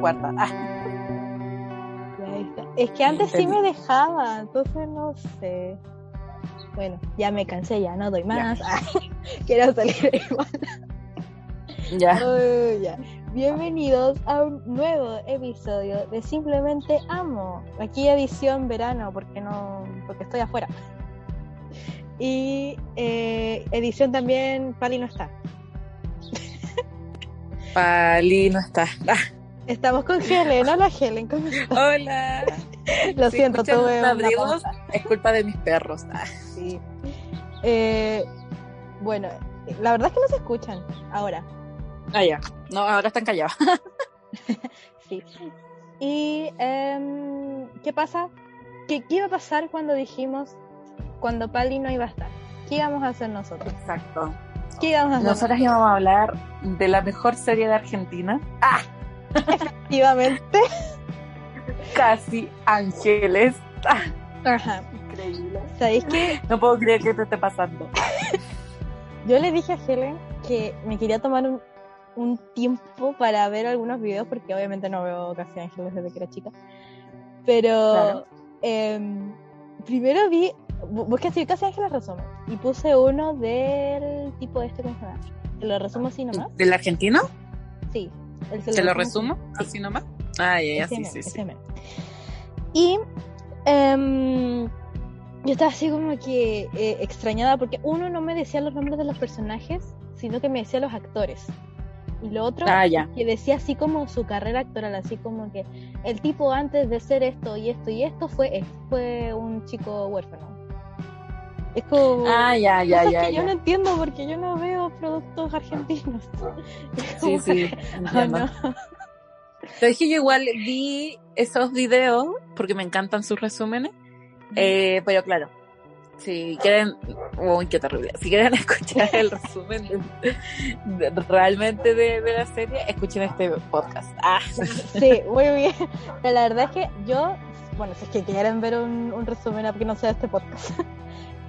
Cuarta. Ah. Es que antes sí me dejaba, entonces no sé. Bueno, ya me cansé, ya no doy más. quiero salir igual. Ya. ya. Bienvenidos a un nuevo episodio de Simplemente Amo. Aquí edición verano porque no, porque estoy afuera. Y eh, edición también Pali no está. Pali no está. Ah. Estamos con Helen. Hola, Helen. ¿Cómo estás? Hola. Lo siento, tuve ladridos. Es culpa de mis perros. Ah. Sí. Eh, bueno, la verdad es que no se escuchan ahora. Ah, ya. No, ahora están callados. sí. ¿Y eh, qué pasa? ¿Qué, ¿Qué iba a pasar cuando dijimos cuando Pali no iba a estar? ¿Qué íbamos a hacer nosotros? Exacto. ¿Qué íbamos a hacer? Nosotras íbamos a hablar de la mejor serie de Argentina. ¡Ah! Efectivamente. Casi Ángeles. Ajá. Increíble. ¿Sabéis qué? No puedo creer que te esté pasando. Yo le dije a Helen que me quería tomar un, un tiempo para ver algunos videos, porque obviamente no veo Casi Ángeles desde que era chica. Pero Claro. eh, primero vi, bu- busqué así Casi Ángeles resumen, y puse uno del tipo este, ¿cómo se llama? ¿Te lo resumo así nomás? ¿Del argentino? Sí. ¿Te lo resumo? Así nomás. Ah, ya, sí, sí. Y em, yo estaba así como que eh, extrañada porque uno no me decía los nombres de los personajes, sino que me decía los actores. Y lo otro, Ah, ya. que decía así como su carrera actoral, así como que el tipo antes de ser esto y esto y esto fue, fue un chico huérfano. Es como Ah, ya, ya, cosas ya. que yo no ya. entiendo porque yo no veo productos argentinos. Sí, sí, Oh, no. Que yo igual vi esos videos porque me encantan sus resúmenes. Eh, pero claro, si quieren, uy, qué terrible. Si quieren escuchar el resumen de- de- realmente de, de la serie, escuchen este podcast. Ah, Sí, muy bien. Pero la verdad es que yo, bueno, si es que quieren ver un, un resumen, aunque no sea este podcast,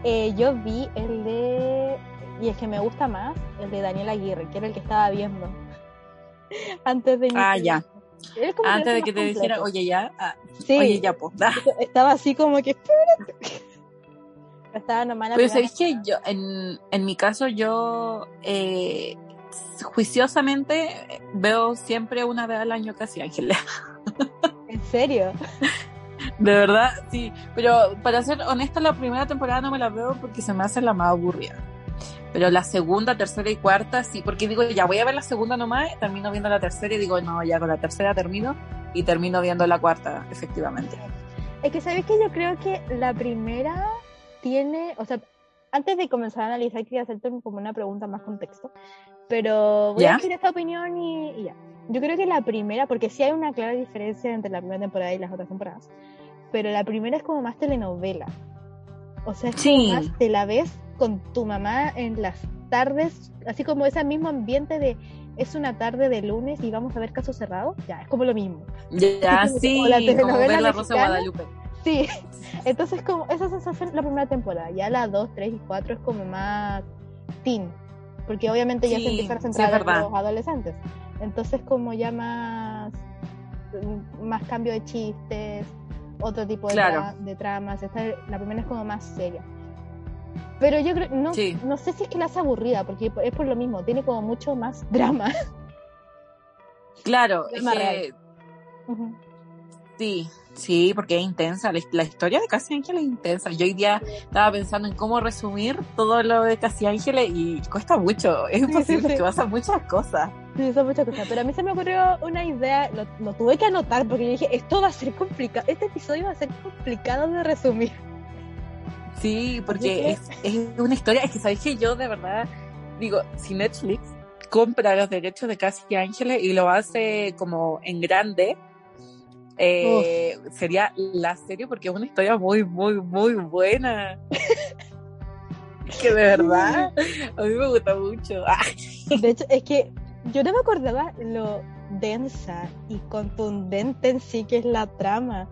eh, yo vi el de, y es que me gusta más, el de Daniel Aguirre, que era el que estaba viendo antes de Ah, ya. Antes de que te dijera, oye, ya, ah, Sí, oye, ya. Ah. estaba así como que. Estaba nomás Pero sabéis que yo, en, en mi caso, yo eh, juiciosamente veo siempre una vez al año casi Ángeles. ¿En serio? De verdad, sí. Pero para ser honesta, la primera temporada no me la veo porque se me hace la más aburrida. Pero la segunda, tercera y cuarta, sí, porque digo, ya voy a ver la segunda nomás, termino viendo la tercera y digo, no, ya con la tercera termino y termino viendo la cuarta, efectivamente. Es que sabéis que yo creo que la primera tiene, o sea, antes de comenzar a analizar quería hacerte como una pregunta más contexto, pero voy ¿Ya? a decir esta opinión y, y ya. Yo creo que la primera, porque sí hay una clara diferencia entre la primera temporada y las otras temporadas, pero la primera es como más telenovela. O sea, es como más te la ves con tu mamá en las tardes, así como ese mismo ambiente de es una tarde de lunes y vamos a ver caso cerrado, ya, es como lo mismo. Ya, sí, la como telenovela ver la Rosa. Guadalupe. Sí, entonces como esa sensación la primera temporada, ya la 2, 3 y 4 es como más teen, porque obviamente ya se empiezan a centrar en los adolescentes, entonces como ya más, más cambio de chistes, otro tipo de, Claro. tra- de tramas, esta, la primera es como más seria. Pero yo creo, no, Sí. no sé si es que la hace aburrida, porque es por lo mismo, tiene como mucho más drama. Claro, es que Ujú. sí, sí, porque es intensa. La, la historia de Casi Ángeles es intensa. Yo hoy día estaba pensando en cómo resumir todo lo de Casi Ángeles y cuesta mucho. Es Sí, imposible sí, sí. porque pasan muchas cosas. Sí, son muchas cosas. Pero a mí se me ocurrió una idea, lo, lo tuve que anotar porque yo dije, esto va a ser complicado, este episodio va a ser complicado de resumir. Sí, porque es, es una historia. Es que sabéis que yo de verdad digo, si Netflix compra los derechos de Casi Ángeles y lo hace como en grande. Eh, sería la serie porque es una historia muy, muy, muy buena. que de verdad a mí me gusta mucho. De hecho, es que yo no me acordaba lo densa y contundente en sí que es la trama.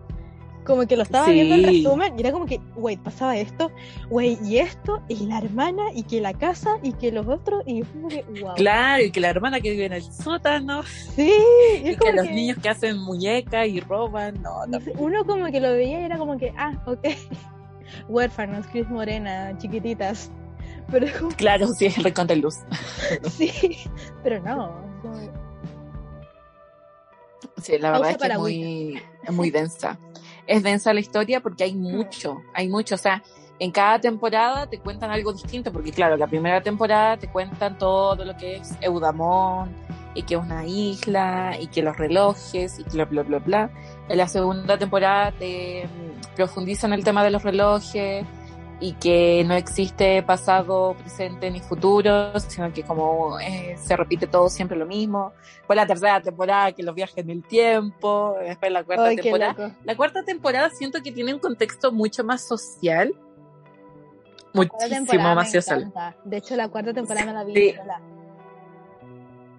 Como que lo estaba viendo en resumen y era como que, güey, pasaba esto, güey, y esto, y la hermana, y que la casa, y que los otros, y como que, wow. Claro, y que la hermana que vive en el sótano. Sí, y, que los niños que hacen muñecas y roban, no, no. Uno como que lo veía y era como que, ah, ok. Huérfanos, Cris Morena, chiquititas. Pero Claro, sí, es recontra luz. sí, pero no. Sí, la verdad es que es muy, muy densa. Es densa la historia porque hay mucho, hay mucho. O sea, en cada temporada te cuentan algo distinto, porque claro, la primera temporada te cuentan todo lo que es Eudamón, y que es una isla, y que los relojes, y bla, bla, bla, bla. En la segunda temporada te mm, profundizan el tema de los relojes, y que no existe pasado, presente ni futuro, sino que como eh, se repite todo siempre lo mismo. Fue la tercera temporada que los viajes en el tiempo, después la cuarta temporada. La cuarta temporada siento que tiene un contexto mucho más social. Muchísimo más social. De hecho, la cuarta temporada no la vi.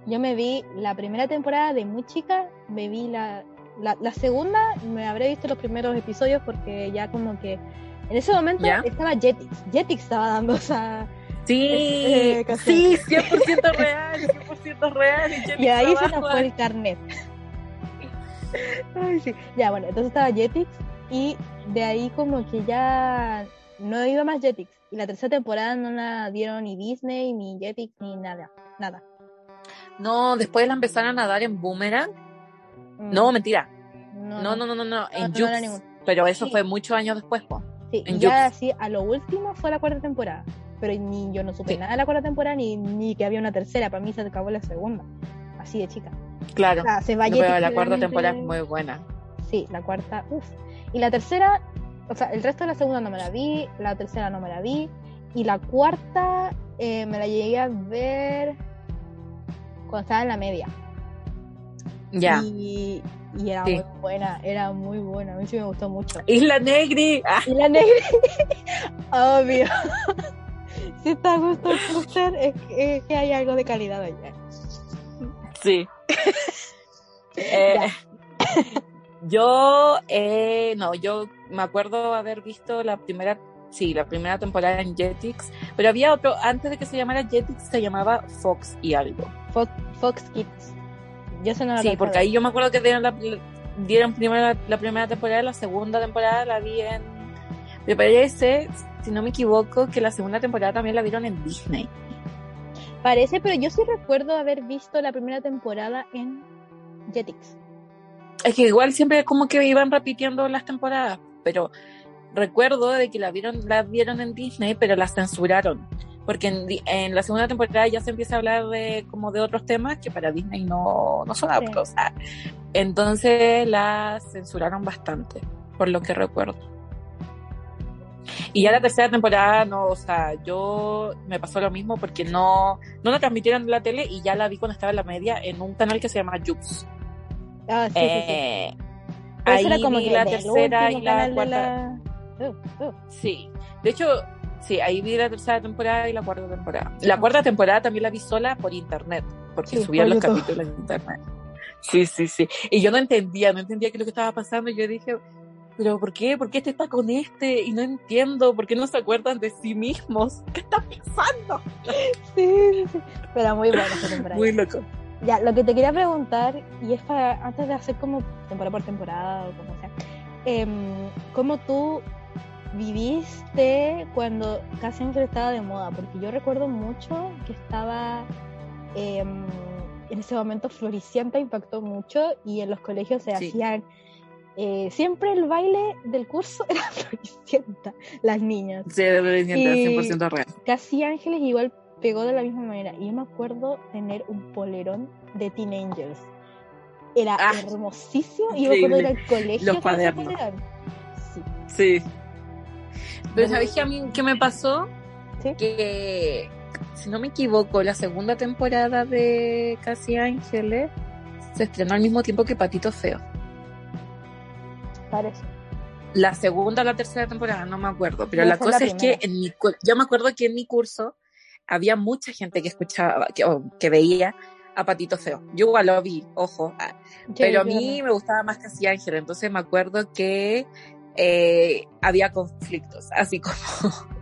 Yo me vi la primera temporada de muy chica, me vi la, la, la segunda, me habré visto los primeros episodios porque ya como que en ese momento estaba Jetix. Jetix estaba dando esa. Sí, eh, sí, 100% real, 100% real. Y, ahí se nos fue el carnet. Ay, sí. Ya, bueno, entonces estaba Jetix y de ahí como que ya no iba más Jetix. Y la tercera temporada no la dieron ni Disney, ni Jetix, ni nada. Nada. No, después la empezaron a dar en Boomerang. Mm. No, mentira. No, no, no, no, no, en no, Pero eso fue muchos años después, pues. Sí, y ya así, a lo último fue la cuarta temporada. Pero ni yo no supe nada de la cuarta temporada, ni, ni que había una tercera. Para mí se acabó la segunda. Así de chica. Claro. se la cuarta temporada es muy buena. Sí, la cuarta, uff. Y la tercera, o sea, el resto de la segunda no me la vi, la tercera no me la vi. Y la cuarta eh, me la llegué a ver cuando estaba en la media. Ya. Y, y era muy buena, era muy buena, a mí sí me gustó mucho. Isla Negri. Ah. Isla Negri, obvio. si está gusto el es, es, que hay algo de calidad allá. Sí. eh, yo, eh, no, yo me acuerdo haber visto la primera, sí, la primera temporada en Jetix, pero había otro, antes de que se llamara Jetix, se llamaba Fox y algo. Fox, Fox Kids. Yo sí, porque ahí yo me acuerdo que dieron la, dieron primero la, primera temporada, la segunda temporada la vi en... Me parece, si no me equivoco, que la segunda temporada también la vieron en Disney. Parece, pero yo sí recuerdo haber visto la primera temporada en Jetix. Es que igual siempre como que iban repitiendo las temporadas, pero recuerdo de que la vieron, la vieron en Disney, pero la censuraron porque en, la segunda temporada ya se empieza a hablar de como de otros temas que para Disney no, no son aptos. Entonces la censuraron bastante, por lo que recuerdo. Y ya la tercera temporada, no, o sea, yo me pasó lo mismo porque no, no la transmitieron en la tele y ya la vi cuando estaba en la media en un canal que se llama Jux. Ah, sí, eh, Ahí como vi la tercera y la cuarta. Uh, uh. Sí, de hecho, Sí, ahí vi la tercera temporada y la cuarta temporada. La cuarta temporada también la vi sola por internet, porque subían los capítulos en internet. Sí, sí, sí. Y yo no entendía, no entendía qué es lo que estaba pasando. Y yo dije, pero ¿por qué? ¿Por qué este está con este? Y no entiendo, ¿por qué no se acuerdan de sí mismos? ¿Qué está pasando? Sí, sí. Pero muy buena esa temporada. Muy loco. Ya, lo que te quería preguntar, y es para, antes de hacer como temporada por temporada o como sea, eh, ¿cómo tú viviste cuando Casi Ángel estaba de moda? Porque yo recuerdo mucho que estaba em, en ese momento Floricienta impactó mucho y en los colegios se hacían eh, siempre el baile del curso era Floricienta, las niñas. Sí, Floricienta, 100% real. Casi Ángeles igual pegó de la misma manera. Y yo me acuerdo tener un polerón de Teen Angels. Era ah, hermosísimo y yo me acuerdo ir al colegio. Los cuadernos. Sí. sí. Pero ¿sabéis que a mí qué me pasó? Que si no me equivoco, la segunda temporada de Casi Ángeles se estrenó al mismo tiempo que Patito Feo. Parece. La segunda o la tercera temporada, no me acuerdo, pero la cosa la es que en mi, yo me acuerdo que en mi curso había mucha gente que escuchaba, que, que veía a Patito Feo. Yo igual lo vi, ojo, ah, pero a mí me gustaba más Casi Ángel, entonces me acuerdo que eh, había conflictos, así como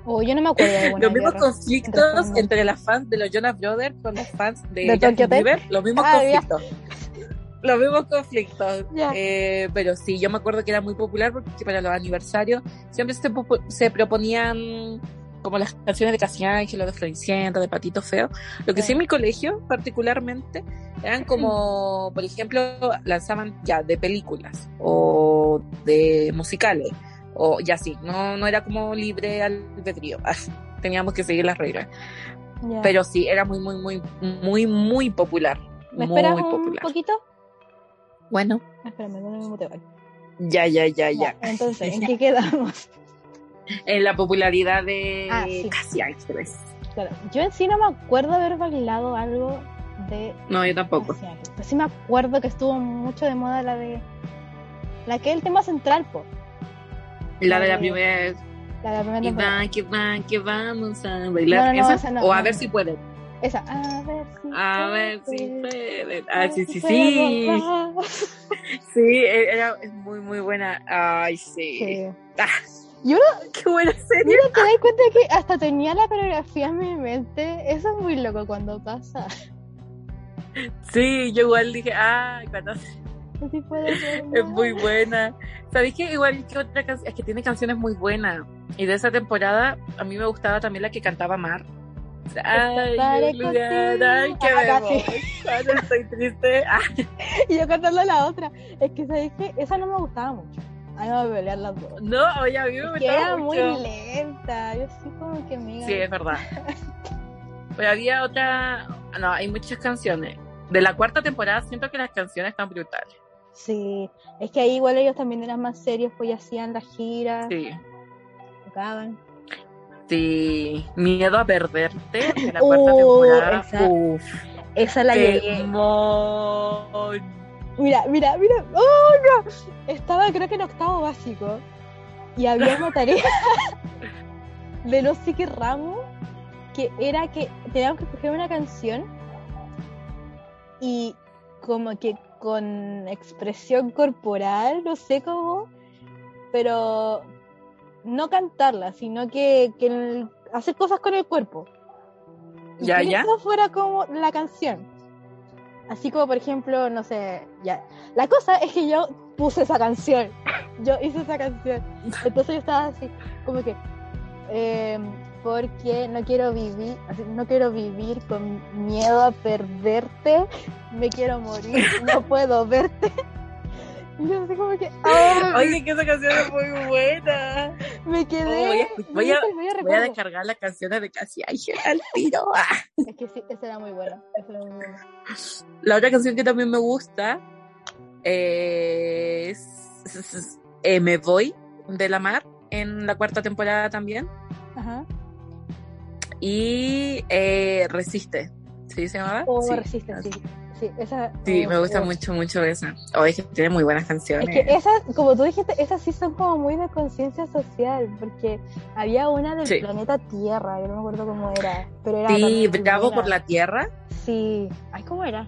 Oh, yo no me acuerdo de alguna los mismos guerra. conflictos entre entre las fans de los Jonas Brothers con los fans de, ¿De Justin? Bieber, los mismos Ah, ya. conflictos. Los mismos conflictos. Eh, pero sí, yo me acuerdo que era muy popular porque para los aniversarios siempre se, se proponían como las canciones de Casi Ángel, de Floricienta, de Patito Feo. Lo que sí Sí. en mi colegio, particularmente, eran como, por ejemplo, lanzaban ya de películas o de musicales o ya sí, no, no era como libre albedrío. Teníamos que seguir las reglas. Pero sí, era muy, muy, muy, muy, muy popular. ¿Me muy esperas un popular. poquito? Bueno, Espérame, no me muteo. ya, ya, ya, ya. Entonces, ¿en qué quedamos? En la popularidad de Ah, sí. Casi Ángeles. Claro, yo en sí no me acuerdo haber bailado algo de No, yo tampoco. Pero sí me acuerdo que estuvo mucho de moda la de. La que es el tema central, po. La de la primera. La de la primera Y temporada. va, que va, que vamos a bailar. No, no, no, ¿Esa? esa no, o a ver si pueden. Esa. A ver si. A ver si puede, pueden. Ah, sí, sí, sí. Sí, era es muy, muy buena. Ay, sí. Sí. Ah, Y qué buena serie. Mira, te das cuenta que hasta tenía la coreografía en mi mente. Eso es muy loco cuando pasa. Sí, yo igual dije, ah, cuando Así puede ser. Es muy buena. ¿Sabéis que igual que otra canción? Es que tiene canciones muy buenas. Y de esa temporada, a mí me gustaba también la que cantaba Mar. Ay, lugar, ay, me Ah, estoy triste. Ah, Y yo cantando la otra. Es que sabéis que esa no me gustaba mucho. A mí me a pelear las dos. no, oye, a mí me gustaba era muy lenta. Yo sí como que me Sí, es verdad. Pero había otra. No, hay muchas canciones. De la cuarta temporada siento que las canciones están brutales. Sí, es que ahí igual ellos también eran más serios, pues ya hacían las giras, Sí. tocaban. Sí. Miedo a perderte de la cuarta Uh, temporada. esa Uf. Esa la llegué. Mira, mira, mira. ¡Oh, no! Estaba creo que en octavo básico. Y había una tarea de no sé qué ramo que era que teníamos que escoger una canción y como que con expresión corporal, no sé cómo, pero no cantarla, sino que, que el- hacer cosas con el cuerpo. Y Ya, que ya. eso fuera como la canción. Así como, por ejemplo, no sé, ya. La cosa es que yo puse esa canción. Yo hice esa canción. Entonces yo estaba así, como que, eh, porque no quiero vivir, no quiero vivir con miedo a perderte, me quiero morir, no puedo verte. Yo así como que, ¡ay! Oye, que esa canción es muy buena. me quedé. Oh, voy a voy Voy descargar las canciones de Casi Ángel al tiro. Ah. Es que sí, esa era muy buena. esa era muy buena. La otra canción que también me gusta es eh, Me Voy de la Mar en la cuarta temporada también. Ajá. Y eh, Resiste. ¿Sí se llamaba? O sí. resiste, sí. Sí, esa. Sí, oh, me gusta oh. mucho, mucho esa. Oh, es que tiene muy buenas canciones. Es que esas, como tú dijiste, esas sí son como muy de conciencia social, porque había una del Sí. planeta Tierra, yo no me acuerdo cómo era, pero era Sí, Bravo por la Tierra. Sí. Ay, ¿cómo era?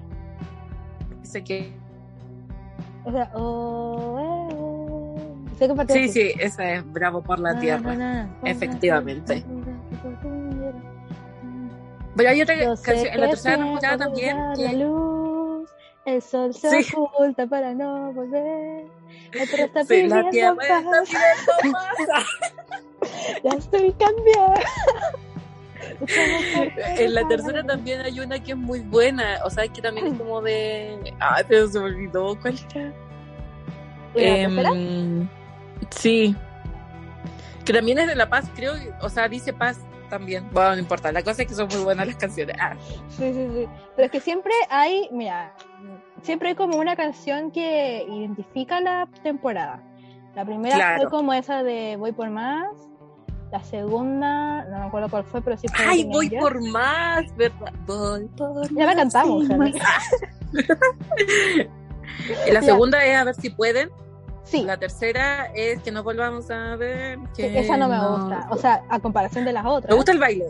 Sé que... O sea, oh, eh, eh. Sé que Sí, así. sí, esa es Bravo por la Tierra. Efectivamente. Pero hay otra canción en la tercera temporada también la luz, el sol se Sí. oculta para no volver. Tierra está Sí, la Tierra está paz, ya estoy cambiada. En la tercera también hay una que es muy buena, o sea, que también es como de... Ay, pero se me olvidó cuál era. Em, sí. Que también es de La Paz, creo, o sea, dice Paz también. Bueno, no importa, la cosa es que son muy buenas las canciones. Ah, Sí, sí, sí. Pero es que siempre hay, mira, siempre hay como una canción que identifica la temporada. La primera Claro. fue como esa de Voy por más. La segunda, no me acuerdo cuál fue, pero sí fue. Ay, voy por más, ¿verdad? Voy por Ya la más cantamos, más. Y la Ya. segunda es a ver si pueden. Sí, La tercera es que no volvamos a ver. Que esa no me gusta. O sea, a comparación de las otras. me gusta el baile.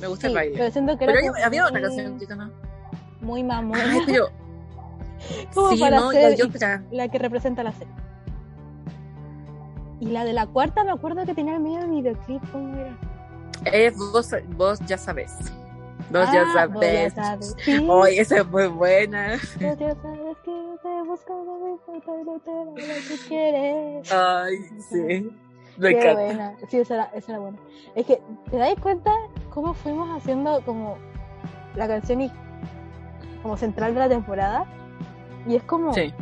Me gusta Sí, el baile. Pero siento que Pero hay- como había otra canción, chica, ¿no? Muy mamona. Ay, pero. Como sí, para no, hacer- yo, yo la que representa la serie. Y la de la cuarta me acuerdo que tenía el medio videoclip, ¿cómo era? Es vos, vos ya sabes. Vos Ah, ya vos sabes. sabes. Sí, Ay, esa es muy buena. vos ya sabes que te busco, lo que quieres. Ay, sí. Me Qué encanta. buena. Sí, esa era, esa era buena. Es que, ¿te dais cuenta cómo fuimos haciendo como la canción y como central de la temporada? Y es como, Sí.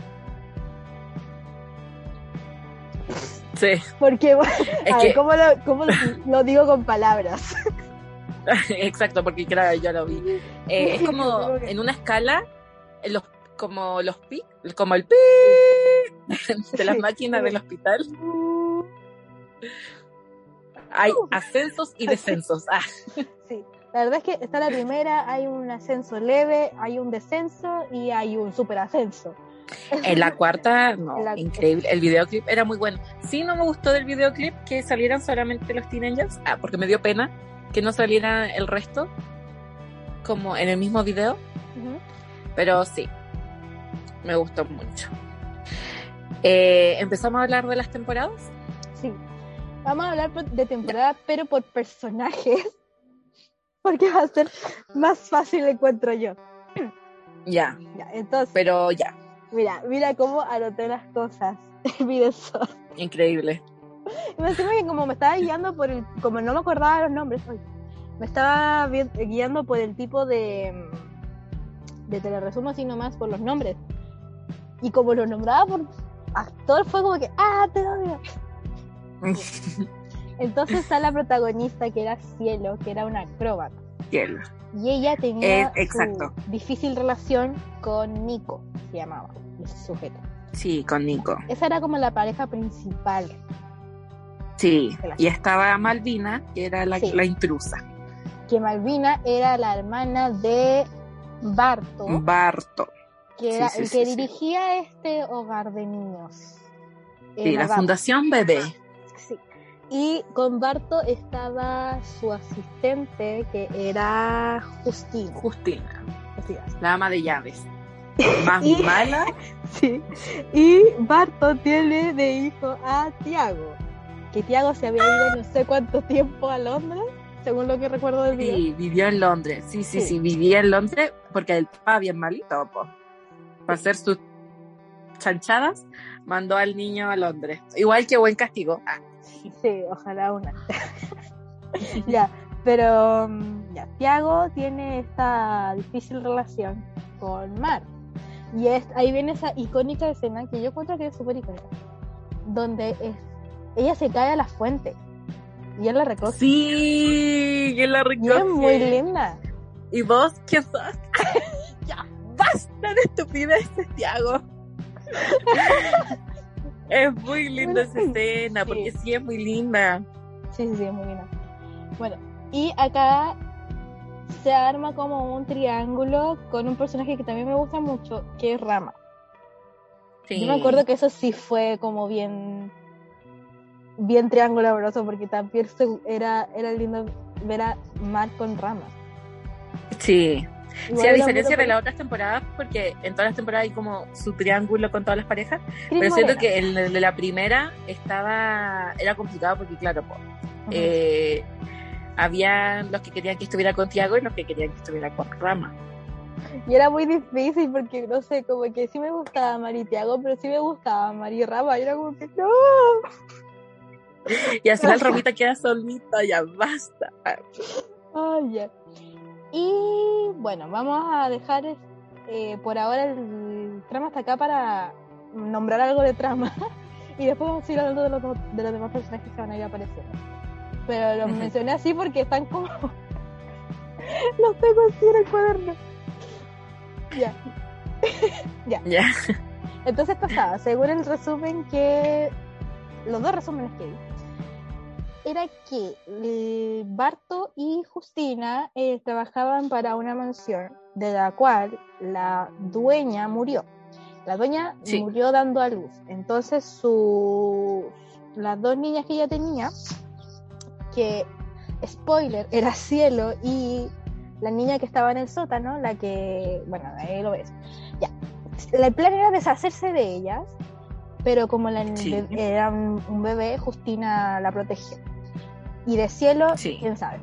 Sí, porque, es a ver, que, ¿cómo, lo, cómo lo, lo digo con palabras? exacto, porque claro, yo lo vi. Eh, es como en una escala, en los, como los pi, como el pi de las máquinas del hospital. Hay ascensos y descensos. Ah, Sí, la verdad es que está la primera, hay un ascenso leve, hay un descenso y hay un super ascenso. en la cuarta, no, la- increíble. El videoclip era muy bueno. Sí, no me gustó del videoclip que salieran solamente los teenagers. Ah, porque me dio pena que no saliera el resto como en el mismo video. Pero sí, me gustó mucho. Eh, Empezamos a hablar de las temporadas. Sí, vamos a hablar de temporada, pero por personajes, porque va a ser más fácil encuentro yo. Ya, Ya, entonces, pero ya, mira, mira cómo anoté las cosas mi desorden. increíble. Y me encima que como me estaba guiando por el, como no me acordaba los nombres, me estaba guiando por el tipo de, mm, de teleresumo, así nomás por los nombres. Y como lo nombraba por actor, fue como que, ah, te odio. Entonces está la protagonista que era Cielo, que era una acróbata. Y ella tenía Eh, exacto. su difícil relación con Nico, se llamaba, ese sujeto. Sí, con Nico. Esa era como la pareja principal. Sí, y estaba Malvina, que era la, Sí. la intrusa. Que Malvina era la hermana de Barto, Barto. que era sí, el que dirigía este hogar de niños. La Barto. Fundación Bebé. Y con Barto estaba su asistente, que era Justina. Justina, Justina. la ama de llaves. Más Y- mala. Sí. Y Barto tiene de hijo a Tiago. Que Tiago se había ido no sé cuánto tiempo a Londres, según lo que recuerdo del video. Sí, vivió en Londres. Sí, sí, Sí. sí, vivía en Londres porque el papá bien malito, po. Para hacer sus chanchadas, mandó al niño a Londres. Igual que buen castigo. Ah, Sí, ojalá una. ya, pero mm, ya, Tiago tiene esta difícil relación con Mar. Y es, ahí viene esa icónica escena que yo encuentro que es súper icónica. Donde es, ella se cae a la fuente. Y él la recoge. sí, que la Y es recoge. muy linda. ¿Y vos qué sos? ya, basta de estupideces, Tiago. es muy linda esa escena, Sí. porque sí es muy linda. Sí, sí, sí, es muy linda. Bueno, y acá se arma como un triángulo con un personaje que también me gusta mucho, que es Rama. Sí. Yo me acuerdo que eso sí fue como bien bien triángulo amoroso porque también era, era lindo ver a Mar con Rama. Sí. Igual Sí, a diferencia de las otras temporadas, porque en todas las temporadas hay como su triángulo con todas las parejas, Cris pero siento que el de la primera estaba era complicado porque claro, Ujú. eh, había los que querían que estuviera con Tiago y los que querían que estuviera con Rama. Y era muy difícil porque, no sé, como que sí me gustaba Mari Tiago, pero sí me gustaba Mari Rama. Y era como que, no. Y al final Ramita queda solita, ya basta. Ay, ya. Y bueno, vamos a dejar eh, por ahora el trama hasta acá para nombrar algo de trama. y después vamos a ir hablando de los, de los demás personajes que van a ir apareciendo. Pero los mencioné así porque están como. los tengo así en el cuaderno. Ya. Ya. Entonces pasaba, según el resumen que. Los dos resúmenes que vi. Era que eh, Barto y Justina eh, trabajaban para una mansión de la cual la dueña murió. La dueña Sí. murió dando a luz. Entonces, sus las dos niñas que ella tenía, que, spoiler, era Cielo y la niña que estaba en el sótano, la que, bueno, ahí lo ves. Ya. El plan era deshacerse de ellas, pero como la, Sí. era un, un bebé, Justina la protegió. Y de Cielo, Sí. quién sabe.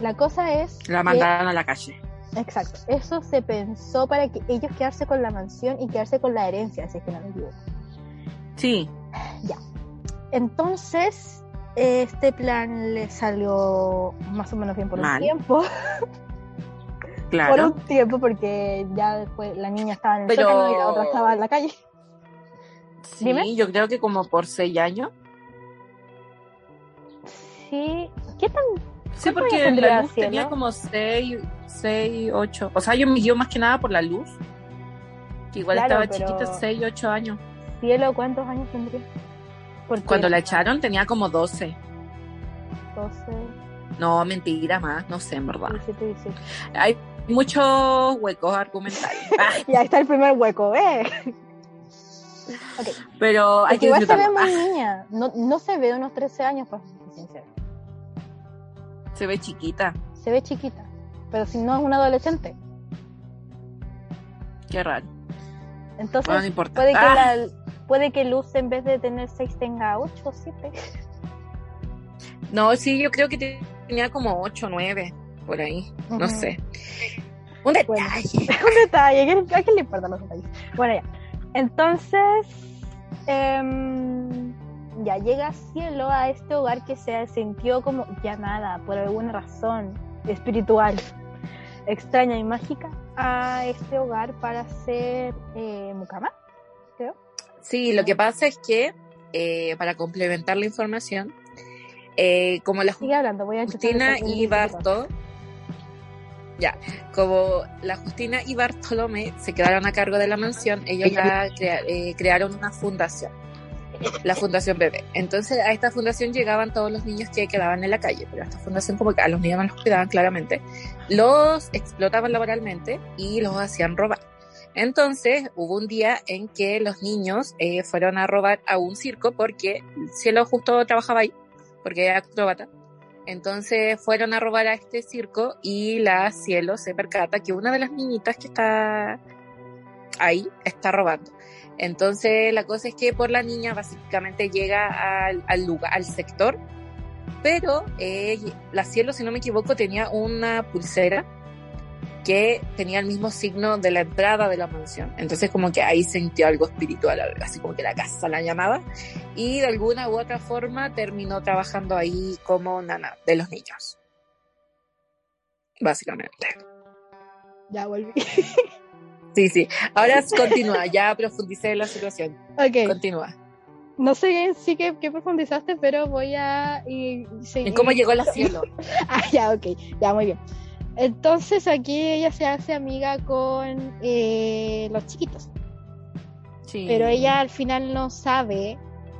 La cosa es La que- mandaron a la calle. Exacto. Eso se pensó para que ellos quedarse con la mansión y quedarse con la herencia, si es que no me equivoco. Sí, Entonces, este plan le salió más o menos bien por Mal. un tiempo. claro. Por un tiempo, porque ya después la niña estaba en el Pero- y la otra estaba en la calle. Sí, Dime. yo creo que como por seis años. Sí. ¿Qué tan Sí, ¿Cuántos porque la luz Cielo? tenía como seis, seis, ocho. O sea, yo me guío más que nada por la luz. Que igual Claro, estaba chiquita, seis, ocho años. cielo? ¿Cuántos años tendría? Porque Cuando la echaron tenía como 12. 12, No, mentira más, no sé, en verdad. 17, 18. Hay muchos huecos argumentales. Y ahí está el primer hueco, ¿eh? ok. pero hay Porque que igual se ve muy Ah, niña. No, no se ve unos 13 años, sincera. Se ve chiquita. Se ve chiquita. Pero si no es una adolescente. Qué raro. Entonces, Bueno, no importa. puede, que Ah, la, puede que Luz en vez de tener 6 tenga 8 o 7. No, sí, yo creo que tenía como ocho, nueve, por ahí. No sé. Un detalle. Bueno. un detalle. ¿A quién, le importan los detalles? Bueno, ya. Entonces, em, ya llega Cielo a este hogar que se sintió como llamada por alguna razón espiritual extraña y mágica a este hogar para ser eh, mucama. Sí, lo que pasa es que, eh, para complementar la información, eh, como la Sigue hablando, voy a empezar Justina y Barto, ya, como la Justina y Bartolomé se quedaron a cargo de la mansión, ellos la crea- eh, crearon una fundación, la Fundación Bebé. Entonces a esta fundación llegaban todos los niños que quedaban en la calle, pero a esta fundación como que a los niños no los cuidaban claramente, los explotaban laboralmente y los hacían robar. Entonces hubo un día en que los niños eh, fueron a robar a un circo porque Cielo justo trabajaba ahí, porque era acróbata. Entonces fueron a robar a este circo y la Cielo se percata que una de las niñitas que está ahí está robando. Entonces la cosa es que por la niña básicamente llega al, al lugar, al sector, pero eh, la Cielo, si no me equivoco, tenía una pulsera que tenía el mismo signo de la entrada de la mansión. Entonces como que ahí sintió algo espiritual, así como que la casa la llamaba y de alguna u otra forma terminó trabajando ahí como nana de los niños. Básicamente. Ya volví. Sí, sí. Ahora continúa, ya profundicé en la situación. ok. Continúa. No sé sí que, que profundizaste, pero voy a y, seguir. ¿En cómo llegó la cielo? Ah, ya, ok, ya, muy bien. Entonces aquí ella se hace amiga con eh, los chiquitos, Sí. pero ella al final no sabe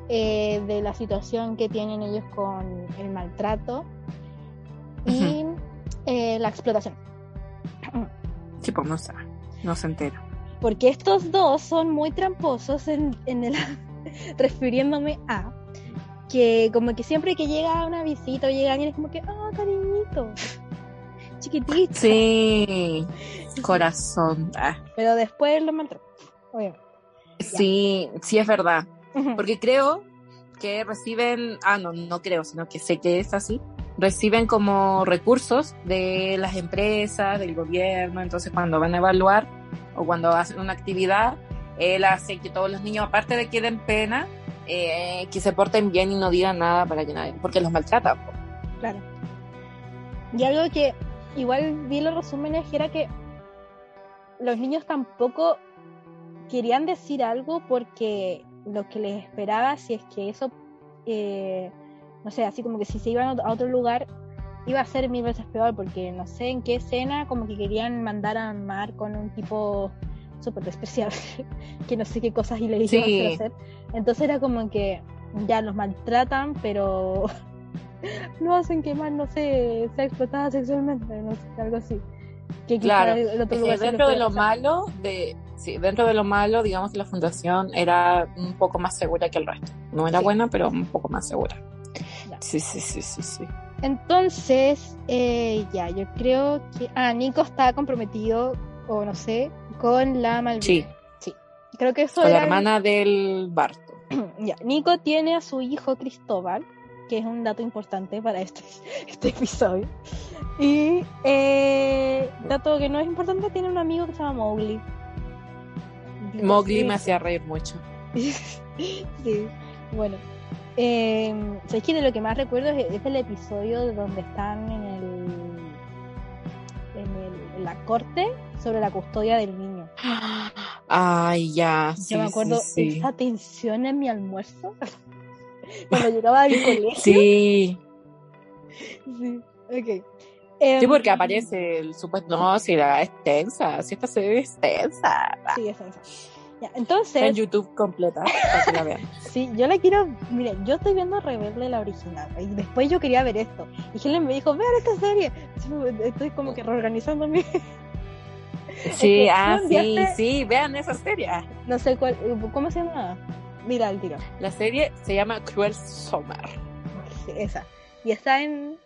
eh, de la situación que tienen ellos con el maltrato y eh, la explotación. Sí, pues no sabe. No se entera. Porque estos dos son muy tramposos en, en el refiriéndome a que como que siempre que llega una visita o llega alguien es como que, ah, cariñito, chiquitito. Sí. Corazón. Ah. Pero después lo maltratan, obviamente. Sí, sí es verdad. Porque creo que reciben, ah, no, no creo, sino que sé que es así, reciben como recursos de las empresas, del gobierno, entonces cuando van a evaluar o cuando hacen una actividad, él hace que todos los niños, aparte de que den pena, eh, que se porten bien y no digan nada para que nadie, porque los maltratan. po. Claro. Y algo que igual vi los resúmenes era que los niños tampoco querían decir algo porque lo que les esperaba, si es que eso, eh, no sé, así como que si se iban a otro lugar, iba a ser mil veces peor, porque no sé en qué escena, como que querían mandar a Mar con un tipo súper despreciable, que no sé qué cosas ilegales Sí. iba a hacer. Entonces era como que ya los maltratan, pero lo hacen que más, no sé, sea explotada sexualmente, no sé, algo así. Que Claro, el otro lugar le dentro de lo malo, de, sí, dentro de lo malo, digamos que la fundación era un poco más segura que el resto. No era Sí. buena, pero un poco más segura. Sí, sí, sí, sí, sí. Entonces, eh, ya, yo creo que. Ah, Nico está comprometido, o no sé, con la Malvina. Sí, Creo que eso con la el- hermana del Barto. Ya, Nico tiene a su hijo Cristóbal, que es un dato importante para este, este episodio. Y, eh, dato que no es importante, tiene un amigo que se llama Mowgli. Mowgli Sí, me hacía reír mucho. sí, bueno. Eh, ¿Sabes que de lo que más recuerdo es, es el episodio de donde están en el, en el- en la corte sobre la custodia del niño? Ay, ya. Yo sí, me acuerdo sí, sí. esa tensión en mi almuerzo cuando llegaba del colegio. Sí, Sí, ok. sí, Em, porque aparece el supuesto. No, si la es tensa, si esta serie es tensa. Sí, es esa. Ya, en YouTube completa para que la vean. sí, yo la quiero. Miren, yo estoy viendo Rebelde la original. Y después yo quería ver esto. Y Helen me dijo: Vean esta serie. Estoy como que reorganizando mi. Sí, ah, sí, sí, vean esa serie. Ah, No sé cuál. ¿Cómo se llama? Mira el tiro. La serie se llama Cruel Summer. Esa. Y está en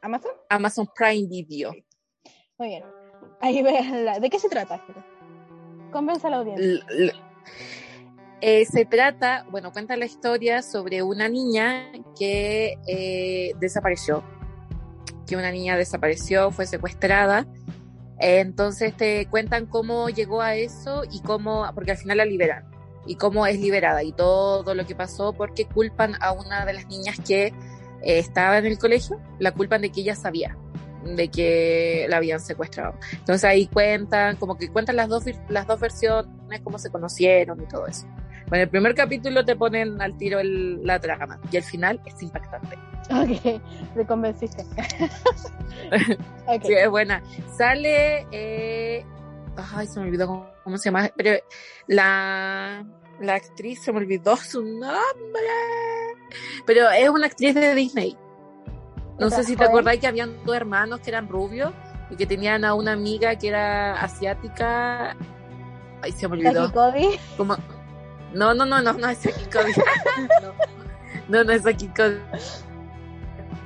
Amazon. Amazon Prime Video. Muy bien. Ahí veanla. ¿De qué se trata? Convence a la audiencia. Eh, se trata, bueno, cuenta la historia sobre una niña que eh, desapareció, que una niña desapareció, fue secuestrada. Entonces te cuentan cómo llegó a eso y cómo, porque al final la liberan, y cómo es liberada y todo lo que pasó, porque culpan a una de las niñas que eh, estaba en el colegio, la culpan de que ella sabía de que la habían secuestrado. Entonces ahí cuentan, como que cuentan las dos, las dos versiones, cómo se conocieron y todo eso. Bueno, el primer capítulo te ponen al tiro el- la trama y el final es impactante. Ok, me convenciste. ok. Sí, es buena. Sale, eh, ay, se me olvidó cómo, cómo se llama, pero la, la actriz se me olvidó su nombre, pero es una actriz de Disney. No sé si te acordáis que habían dos hermanos que eran rubios y que tenían a una amiga que era asiática. Ay, se me olvidó. Taki Cody. Como... No, no, no, no, no es aquí Cody. no, no, no es Cody.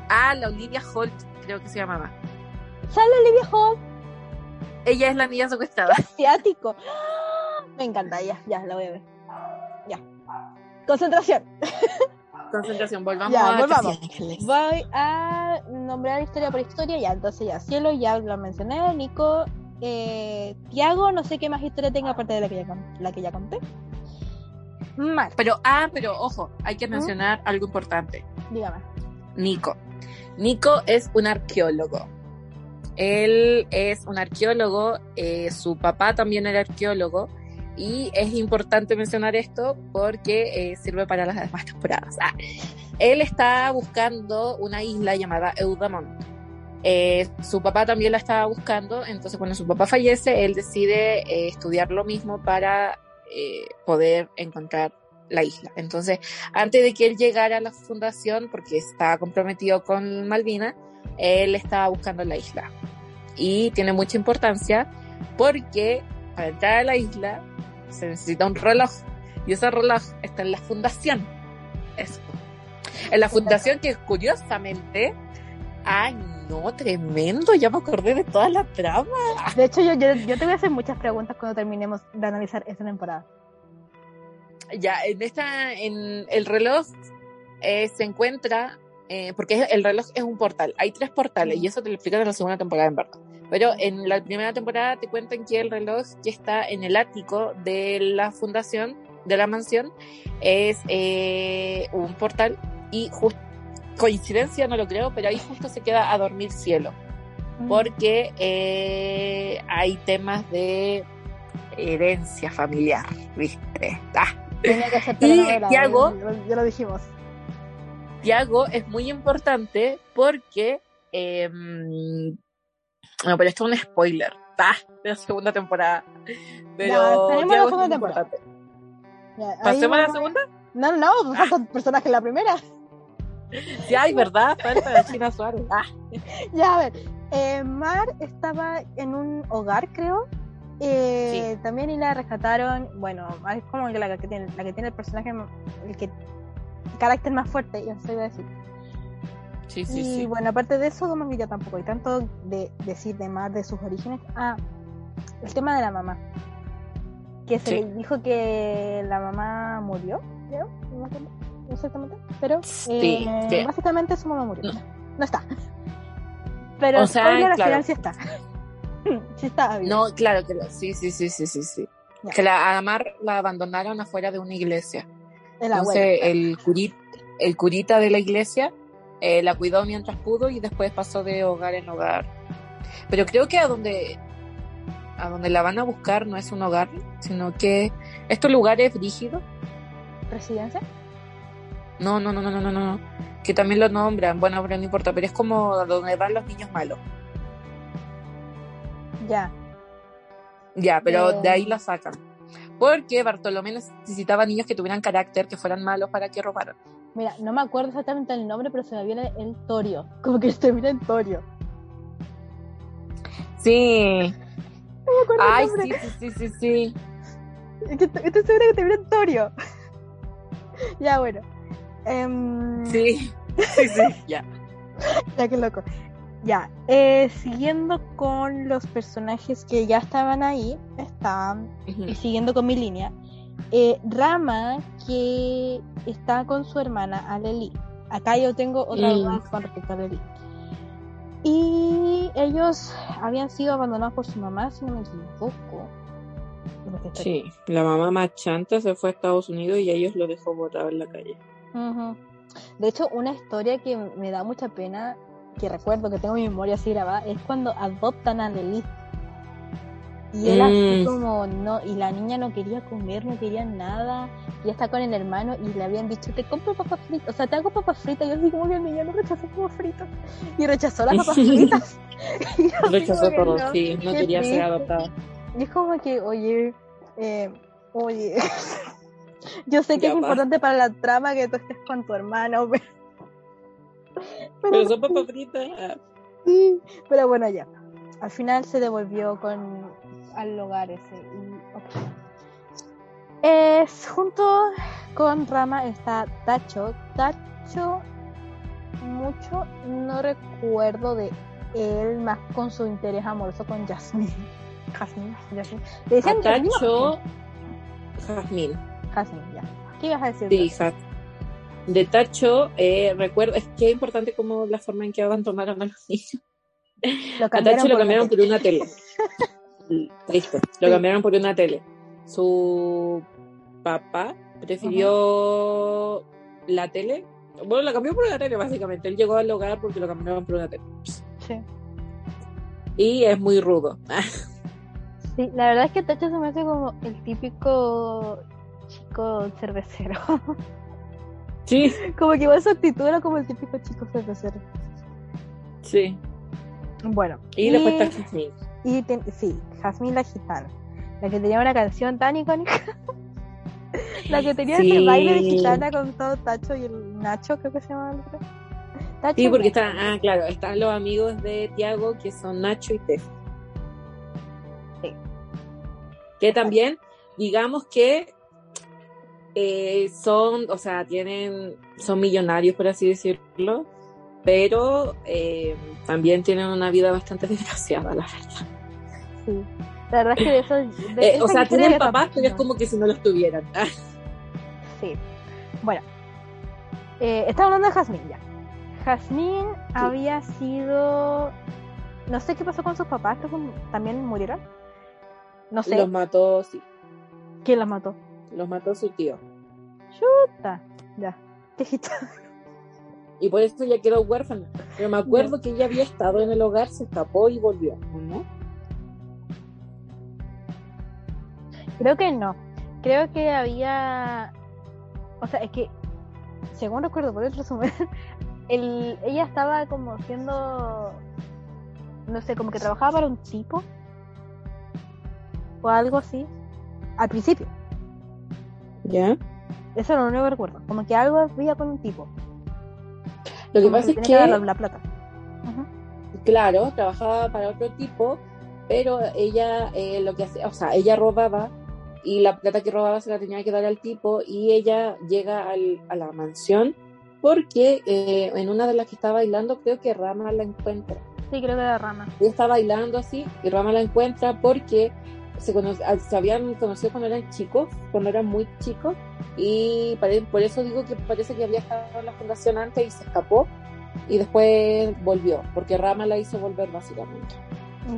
Ah, la Olivia Holt, creo que se llamaba. Sale Olivia Holt, Ella es la niña secuestrada. asiático. Me encanta, ya, ya, la voy a ver. Ya. Concentración. Concentración, volvamos Ya, a volvamos. Voy a nombrar historia por historia. Ya, entonces ya, Cielo ya lo mencioné. Nico, eh, Tiago, no sé qué más historia tenga aparte de la que ya, la que ya conté. Mar, Pero, ah, pero ojo, hay que mencionar algo importante. dígame. Nico. Nico es un arqueólogo. Él es un arqueólogo, eh, su papá también era arqueólogo, y es importante mencionar esto porque eh, sirve para las demás temporadas. Ah, él está buscando una isla llamada Eudamont. Eh, su papá también la estaba buscando, entonces cuando su papá fallece, él decide eh, estudiar lo mismo para eh, poder encontrar la isla. Entonces, antes de que él llegara a la fundación, porque estaba comprometido con Malvina, él estaba buscando la isla. Y tiene mucha importancia porque para entrar a la isla se necesita un reloj. Y ese reloj está en la fundación. Eso. En la fundación que curiosamente... Ay, no, tremendo. Ya me acordé de toda la trama. De hecho, yo, yo, yo te voy a hacer muchas preguntas cuando terminemos de analizar esta temporada. ya en esta en el reloj eh, se encuentra eh, porque el reloj es un portal hay tres portales y eso te lo explican en la segunda temporada en verdad pero en la primera temporada te cuentan que el reloj que está en el ático de la fundación de la mansión es eh, un portal y justo coincidencia no lo creo pero ahí justo se queda a dormir cielo porque eh, hay temas de herencia familiar viste ah. Tenía que ser Y telenovela, Tiago- ya lo- ya lo dijimos. Tiago es muy importante porque. eh, no, pero esto es un spoiler. Ah, de la segunda temporada. Pero. Ya, tenemos la segunda temporada. Ya, ¿Pasemos a la segunda? No, no, no, pues faltan personajes en la primera. Sí, ay, ¿verdad? Falta la China Suárez. Ah, Ya, a ver. eh, Mar estaba en un hogar, creo. Eh, También y la rescataron. Bueno, es como la que tiene, la que tiene el personaje, el que el carácter más fuerte, yo a decir. Sí, sí, y sí. bueno, aparte de eso, como que ya tampoco hay tanto de decir de Mar de sus orígenes. Ah, el tema de la mamá. Que se le dijo que la mamá murió, creo, no acuerdo exactamente, pero Sí, eh, básicamente su mamá murió. No. No, está. Pero O sea, spoiler, al claro. final sí está. sí está bien. No, claro que sí, sí, sí, sí, sí, sí. Que la a Mar la abandonaron afuera de una iglesia. el Entonces abuelo. el curita, el curita de la iglesia eh, la cuidó mientras pudo y después pasó de hogar en hogar. Pero creo que a donde a donde la van a buscar no es un hogar, sino que estos lugares brígidos. ¿Residencia? No, no, no, no, no, no, no. Que también lo nombran. Bueno, pero no importa. Pero es como donde van los niños malos. Ya. Ya, pero Eh. de ahí la sacan. Porque Bartolomé necesitaba niños que tuvieran carácter, que fueran malos para que robaran. Mira, no me acuerdo exactamente el nombre, pero se me viene el Torio. Como que se termina en Torio. Sí. No me acuerdo Ay, el nombre. sí, sí, sí, sí, sí. Estoy segura que termina en Torio. ya, bueno. Em, Sí, sí, sí, ya. Ya, qué loco. Ya, eh, siguiendo con los personajes que ya estaban ahí, están, y siguiendo con mi línea, eh, Rama, que está con su hermana Aleli. Acá yo tengo otra Mm. duda con respecto a Aleli. Y ellos habían sido abandonados por su mamá, si no me equivoco. Sí, la mamá más chanta se fue a Estados Unidos y ellos lo dejó botado en la calle. De hecho, una historia que me da mucha pena, que recuerdo que tengo en mi memoria así grabada, es cuando adoptan a Lilith. Y él así Mm. como no, y la niña no quería comer, no quería nada, y está con el hermano y le habían dicho, te compro papas fritas, o sea, te hago papas fritas, y yo así como que el niño no rechazó papas fritas, y rechazó las papas fritas. Rechazó todo, no. sí, no quería ser adoptada. Y es como que, oye, eh, oye, yo sé que Ya es va. importante para la trama que tú estés con tu hermano, pero... Pero son papas fritas. Sí, pero bueno, ya. Al final se devolvió con al hogar ese. y- ok. Es, junto con Rama está Tacho. Tacho, mucho no recuerdo de él, más con su interés amoroso con Jasmine. Jasmine, Jasmine. Jasmine o Tacho, Jazmín. Jasmine, ya. ¿Qué ibas a decir? Sí. De Tacho, eh, recuerdo, es que es importante como la forma en que abandonaron a los niños. Lo A Tacho lo cambiaron por una tele. Triste. Lo cambiaron por una tele. Su papá prefirió la tele. Bueno, la cambió por una tele, básicamente. Él llegó al hogar porque lo cambiaron por una tele. Sí. Y es muy rudo. Sí, la verdad es que Tacho se me hace como el típico chico cervecero. Sí, como que igual su actitud era como el típico chico cervecero. sí. Bueno. Y después está. Y ten- sí, Jasmine la gitana. La que tenía una canción tan icónica. la que tenía ese Sí. baile de gitana con todo Tacho y el Nacho, creo que se llama el otro. Tacho Sí, porque están, ah, claro, están los amigos de Tiago que son Nacho y Tef. Sí. Que también, digamos que eh, son, o sea, tienen, son millonarios, por así decirlo, pero eh, también tienen una vida bastante desgraciada, la verdad. Sí. La verdad es que de eso. de Eh, o sea, tienen papás, pero es como que si no los tuvieran. Sí. Bueno. Eh, estaba hablando de Jasmine ya. Jasmine había sido. No sé qué pasó con sus papás, que también murieron. No sé Los mató, sí, quién los mató. los mató su tío. Puta, Ya. Gitana. Y por eso ya quedó huérfana. Pero me acuerdo que ella había estado en el hogar, se escapó y volvió, ¿o ¿no? Creo que no. Creo que había. O sea, es que. Según recuerdo por el resumen, el... ella estaba como siendo. No sé, como que trabajaba para un tipo. O algo así. Al principio. ¿Ya? Eso es lo único que recuerdo. Como que algo había con un tipo. Lo que pasa es que, la plata. claro, trabajaba para otro tipo, pero ella eh, lo que hacía, o sea, ella robaba y la plata que robaba se la tenía que dar al tipo y ella llega al, a la mansión porque eh, en una de las que estaba bailando creo que Rama la encuentra. Sí, creo que era Rama. Ella está bailando así y Rama la encuentra porque se, se habían conocido cuando eran chicos, cuando eran muy chicos y por eso digo que parece que había estado en la fundación antes y se escapó y después volvió, porque Rama la hizo volver básicamente.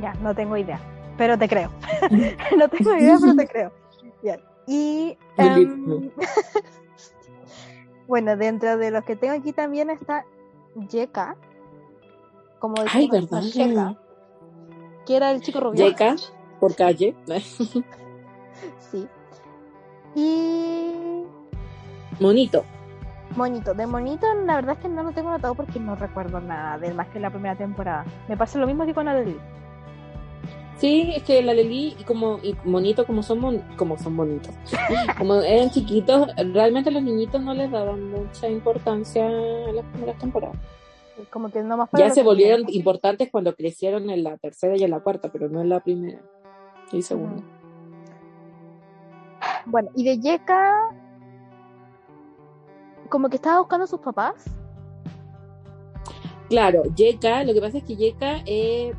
Ya, no tengo idea, pero te creo. no tengo idea, pero te creo. Bien. Y em, bueno, dentro de los que tengo aquí también está Yeka, como Ay, verdad. que era el chico rubio. Yeka, por calle. sí. Y Monito. Monito. De Monito, la verdad es que no lo tengo notado porque no recuerdo nada de más que la primera temporada. Me pasa lo mismo que con la Leli. Sí, es que la Leli y como y Monito como son como son bonitos, como eran chiquitos, realmente los niñitos no les daban mucha importancia en las primeras temporadas. Como que no más ya se volvieron importantes cuando crecieron en la tercera y en la cuarta, pero no en la primera y segunda. Bueno, y de Yeka, como que estaba buscando a sus papás. Claro, Yeka, lo que pasa es que Yeka, eh,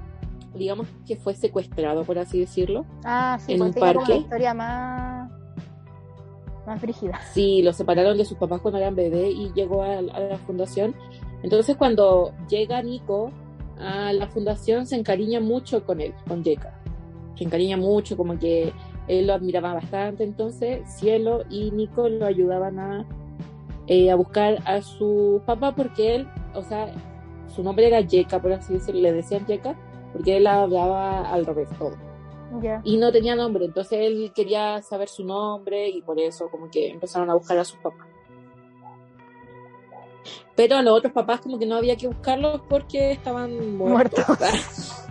digamos que fue secuestrado, por así decirlo. Ah, sí, en un parque. Una historia más, más frígida. Sí, lo separaron de sus papás cuando eran bebés y llegó a, la fundación. Entonces, cuando llega Nico a la fundación, se encariña mucho con él, con Yeka. Se encariña mucho, como que él lo admiraba bastante. Entonces, Cielo y Nico lo ayudaban a eh, a buscar a su papá porque él, o sea, su nombre era Yeka, por así decirlo, le decían Yeka, porque él hablaba al revés todo. Y no tenía nombre, entonces él quería saber su nombre y por eso como que empezaron a buscar a su papá. Pero a los otros papás como que no había que buscarlos porque estaban muertos.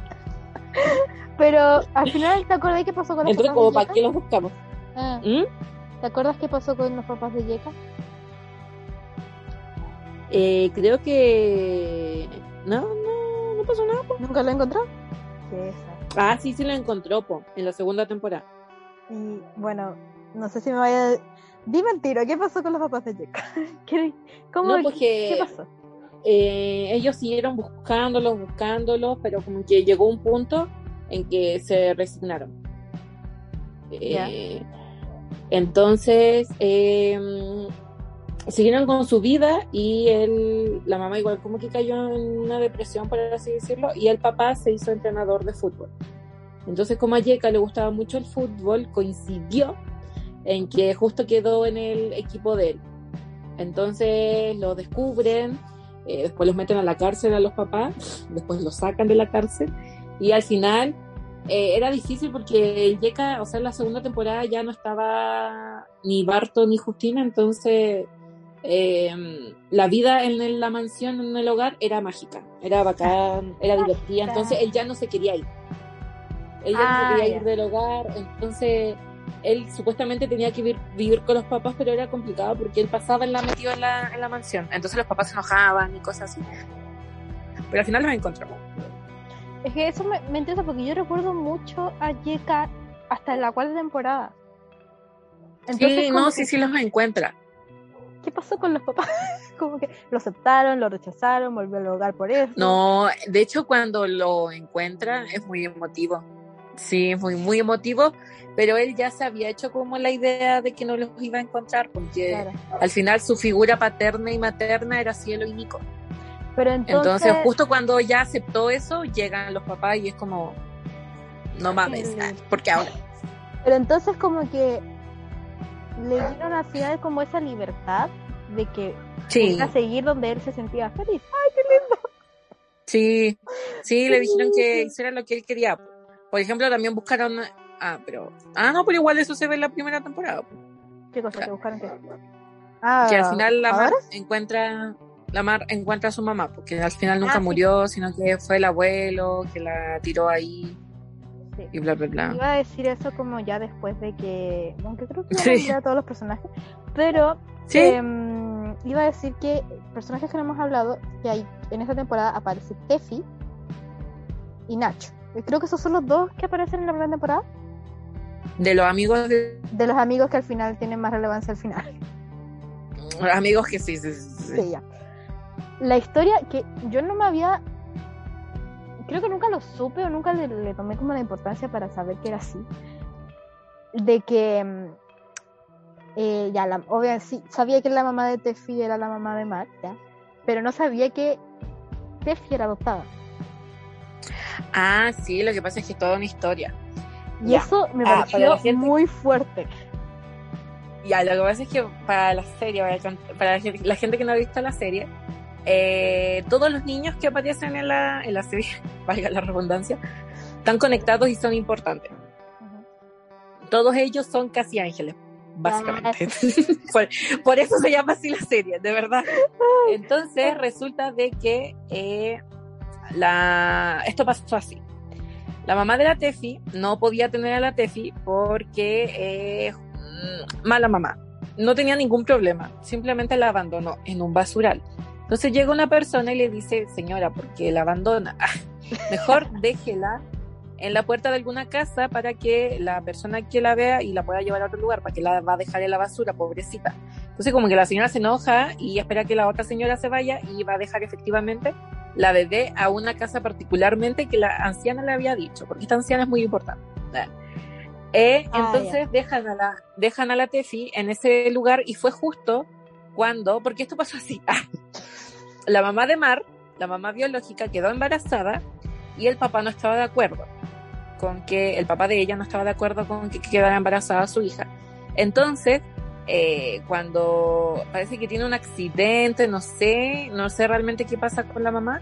Pero al final, ¿te acuerdas qué pasó con los Entonces, como, ¿para qué los buscamos? Ah. ¿Mm? ¿Te acuerdas qué pasó con los papás de Yeka? Eh, creo que. No, no pasó nada. ¿Nunca lo encontró? Ah, sí, sí lo encontró, po, en la segunda temporada. Y bueno, no sé si me vaya. Di mentira, ¿qué pasó con los papás de? ¿Qué, cómo, no, porque, ¿Qué pasó? Eh, ellos siguieron buscándolos, buscándolos, pero como que llegó un punto en que se resignaron. Eh, entonces, eh, siguieron con su vida y él, la mamá igual como que cayó en una depresión, por así decirlo, y el papá se hizo entrenador de fútbol. Entonces, como a Yeka le gustaba mucho el fútbol, coincidió en que justo quedó en el equipo de él. Entonces lo descubren, eh, después los meten a la cárcel a los papás, después los sacan de la cárcel y al final eh, era difícil porque Yeka, o sea, en la segunda temporada ya no estaba ni Barto ni Justina, entonces eh, la vida en la mansión, en el hogar, era mágica, era bacán, era divertida, entonces él ya no se quería ir. Él ya no se ah, quería ir del hogar, entonces él supuestamente tenía que vivir, con los papás, pero era complicado porque él pasaba en la, metido en la, en la mansión, entonces los papás se enojaban y cosas así. Pero al final los encontramos. Es que eso me, me interesa porque yo recuerdo mucho a Yeka hasta la cuarta temporada. sí, no, sí, sí los encuentra. ¿Qué pasó con los papás? Como que lo aceptaron, lo rechazaron, volvió al hogar por eso. No, de hecho cuando lo encuentra es muy emotivo. Sí, muy, muy emotivo, pero él ya se había hecho como la idea de que no los iba a encontrar, porque al final su figura paterna y materna era Cielo y Nico. Pero entonces... justo cuando ya aceptó eso, llegan los papás y es como, no mames, porque ahora... Pero entonces como que le dieron a Ciudad como esa libertad de que sí. seguir donde él se sentía feliz. ¡Ay, qué lindo! Sí, sí, le dijeron que hiciera lo que él quería. Por ejemplo, también buscaron. Ah, pero. Ah, no, pero igual eso se ve en la primera temporada. ¿Qué cosa? ¿Que buscaron qué? Ah, que al final la Mar encuentra. La Mar encuentra a su mamá, porque al final nunca ah, murió, sino que fue el abuelo que la tiró ahí. Y bla, bla, bla. Iba a decir eso como ya después de que, aunque creo que sí. a todos los personajes, pero em, iba a decir que personajes que no hemos hablado, que hay en esta temporada aparece Tefi y Nacho. Creo que esos son los dos que aparecen en la primera temporada. De los amigos de... De los amigos que al final tienen más relevancia al final. Amigos que sí, sí, sí. Sí, ya. La historia que yo no me había. Creo que nunca lo supe o nunca le, le tomé como la importancia para saber que era así. De que. mm, eh, ya, la, obviamente sí, sabía que la mamá de Tefi era la mamá de Mar, ya. Pero no sabía que Tefi era adoptada. Ah, sí, lo que pasa es que es toda una historia. Y Ya. eso me Ah, pareció gente- muy fuerte. Ya, lo que pasa es que para la serie, para la, gente, la gente que no ha visto la serie, eh, todos los niños que aparecen en la, en la serie, valga la redundancia, están conectados y son importantes. Todos ellos son casi ángeles, básicamente. por, por eso se llama así la serie, de verdad. Entonces resulta de que eh, la, esto pasó así. La mamá de la Tefi no podía tener a la Tefi porque eh, mm, mala mamá. No tenía ningún problema, simplemente la abandonó en un basural. Entonces llega una persona y le dice, señora, ¿por qué la abandona? Mejor déjela en la puerta de alguna casa para que la persona que la vea y la pueda llevar a otro lugar, para que la va a dejar en la basura, pobrecita. Entonces como que la señora se enoja y espera que la otra señora se vaya y va a dejar efectivamente la bebé a una casa particularmente que la anciana le había dicho, porque esta anciana es muy importante. Eh, Ah, entonces dejan a la dejan a la Tefi en ese lugar y fue justo cuando, porque esto pasó así, la mamá de Mar, la mamá biológica, quedó embarazada y el papá no estaba de acuerdo con que el papá de ella no estaba de acuerdo con que quedara embarazada su hija. Entonces, eh, cuando parece que tiene un accidente, no sé, no sé realmente qué pasa con la mamá,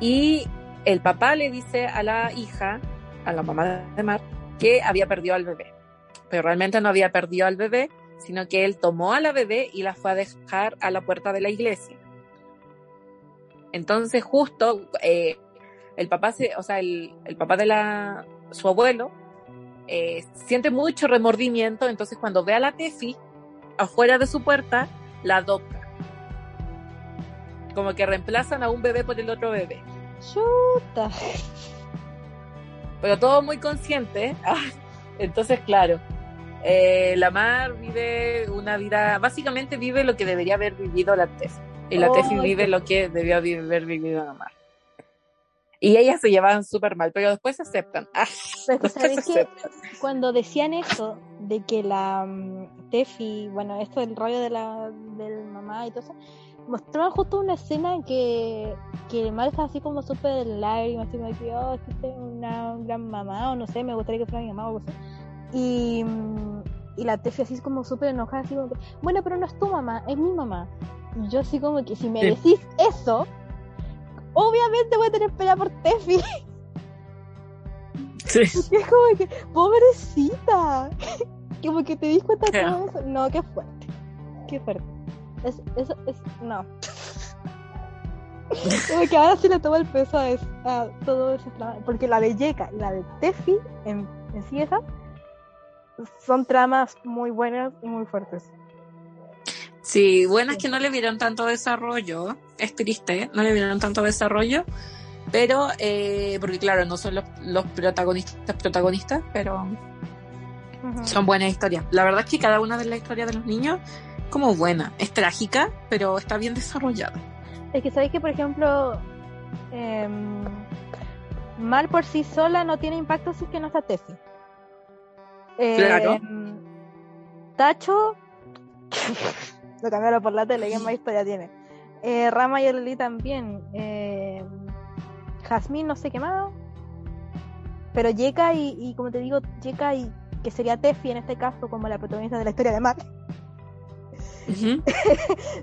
y el papá le dice a la hija, a la mamá de Mar, que había perdido al bebé. Pero realmente no había perdido al bebé, sino que él tomó a la bebé y la fue a dejar a la puerta de la iglesia. Entonces, justo eh, el papá, se, o sea, el, el papá de la, su abuelo, eh, siente mucho remordimiento, entonces cuando ve a la Tefi afuera de su puerta, la adopta. Como que reemplazan a un bebé por el otro bebé. Chuta. Pero todo muy consciente. Ah, Entonces, claro, eh, la Mar vive una vida, básicamente vive lo que debería haber vivido la Tefi. Y la Oh, Tefi vive lo que debió haber vivido la Mar. Y ellas se llevaban súper mal, pero después se aceptan. Ah, Pero después sabéis se que cuando decían eso, de que la mm, Tefi, bueno, esto del rollo de la del mamá y todo eso, mostraban justo una escena en que, que el mal está así como súper de lágrimas, así como que, oh, es que tengo una gran mamá, o no sé, me gustaría que fuera mi mamá o algo así. Y, mm, y la Tefi así como súper enojada, así como que, bueno, pero no es tu mamá, es mi mamá. Y yo así como que, si me Sí. decís eso, obviamente voy a tener pena por Tefi. Sí. Es como que, pobrecita. Como que te dis cuenta de todo eso. No, qué fuerte. Qué fuerte. Es, eso es, no. Como que ahora sí le tomo el peso a, todo ese trama. Porque la de Yeka y la de Tefi, en, en sí esas, son tramas muy buenas y muy fuertes. Sí, bueno, es que no le vieron tanto desarrollo. Es triste, no le vieron tanto desarrollo. Pero, eh, porque claro, no son los, los protagonistas protagonistas, pero son buenas historias. La verdad es que cada una de las historias de los niños, como buena. Es trágica, pero está bien desarrollada. Es que sabéis que, por ejemplo, em, Mal por sí sola no tiene impacto si es que no está Tefi. Em, Claro. Tacho, lo cambiaron por la tele, ¿qué más historia tiene? Eh, Rama y Lili también. Eh, Jazmín, no sé qué más. Pero Yeka y, y, como te digo, Yeka y que sería Tefi en este caso como la protagonista de la historia de Mal, Ujú.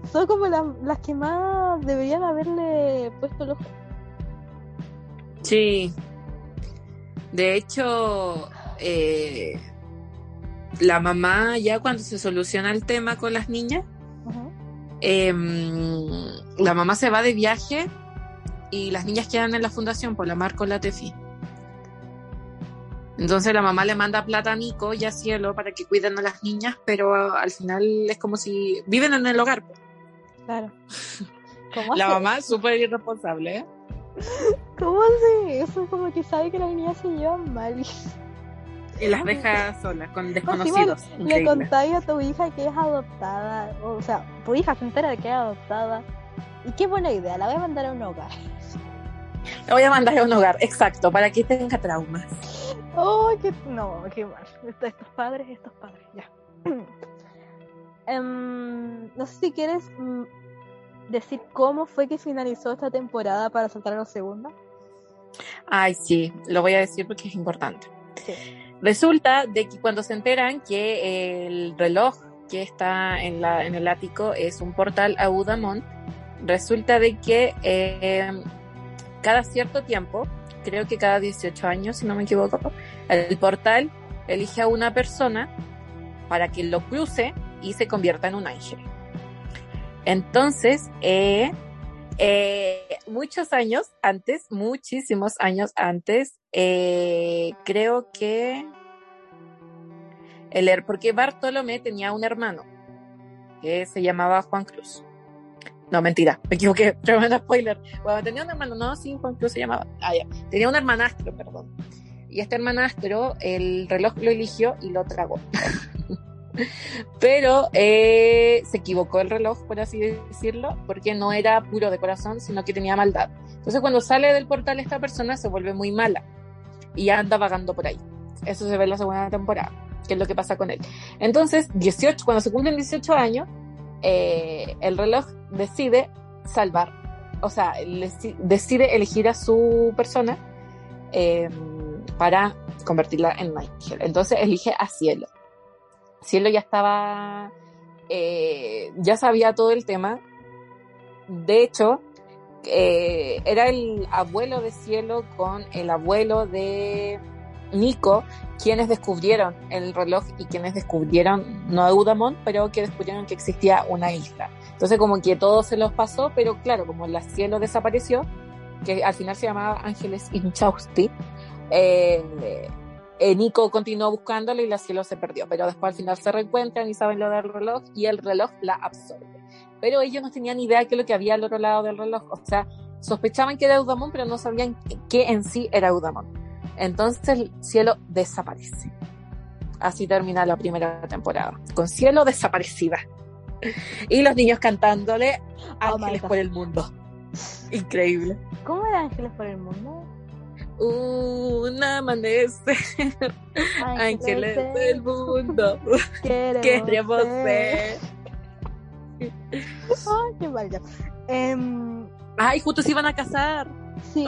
son como las, las que más deberían haberle puesto el ojo. Sí. De hecho, eh, la mamá ya cuando se soluciona el tema con las niñas, Em, la mamá se va de viaje y las niñas quedan en la fundación por la mar con la Tefi. Entonces la mamá le manda plata a Nico y a Cielo para que cuiden a las niñas, pero al final es como si viven en el hogar. pues. Claro. ¿Cómo La hace mamá es súper irresponsable, ¿eh? ¿Cómo hace eso? Como que sabe que las niñas se llevan mal. Y las deja solas, con encima desconocidos. Le contáis a tu hija que es adoptada. O sea, tu hija se entera de que es adoptada. Y qué buena idea, la voy a mandar a un hogar. La voy a mandar a un hogar, exacto, para que tenga traumas. Oh, qué... No, qué mal. Estos, estos padres, estos padres, ya. Em, no sé si quieres mm, decir cómo fue que finalizó esta temporada para saltar a la segunda. Ay, sí, lo voy a decir porque es importante. Sí. Resulta de que cuando se enteran que el reloj que está en, la, en el ático es un portal a Udamont, resulta de que eh, cada cierto tiempo, creo que cada 18 años, si no me equivoco, el portal elige a una persona para que lo cruce y se convierta en un ángel. Entonces, eh, eh, muchos años antes, muchísimos años antes, eh, creo que el porque Bartolomé tenía un hermano que se llamaba Juan Cruz. No, mentira, me equivoqué, tremendo spoiler. Bueno, tenía un hermano, no, sí, Juan Cruz se llamaba. Ah. Tenía un hermanastro, perdón. Y este hermanastro, el reloj lo eligió y lo tragó. Pero eh, se equivocó el reloj, por así decirlo, porque no era puro de corazón, sino que tenía maldad. Entonces cuando sale del portal esta persona se vuelve muy mala y anda vagando por ahí. Eso se ve en la segunda temporada, que es lo que pasa con él. Entonces, 18, cuando se cumplen 18 años, eh, el reloj decide salvar, o sea, decide elegir a su persona eh, para convertirla en ángel. Entonces elige a Cielo. Cielo ya estaba, eh, ya sabía todo el tema. De hecho, eh, era el abuelo de Cielo con el abuelo de Nico quienes descubrieron el reloj y quienes descubrieron, no Eudamont, pero que descubrieron que existía una isla. Entonces como que todo se los pasó, pero claro, como la Cielo desapareció, que al final se llamaba Ángeles Inchausti, eh, eh, Nico continuó buscándolo y la cielo se perdió, pero después al final se reencuentran y saben lo del reloj y el reloj la absorbe. Pero ellos no tenían idea es lo que había al otro lado del reloj, o sea, sospechaban que era Eudamón, pero no sabían qué en sí era Eudamón. Entonces el cielo desaparece. Así termina la primera temporada, con cielo desaparecida. Y los niños cantándole Oh Ángeles por el mundo. Increíble. ¿Cómo era Ángeles por el mundo? Un amanecer, ángeles del mundo, Queremos, queremos ser. ser. Ay, qué mal ya. Em, Ay, justo se iban a casar. sí,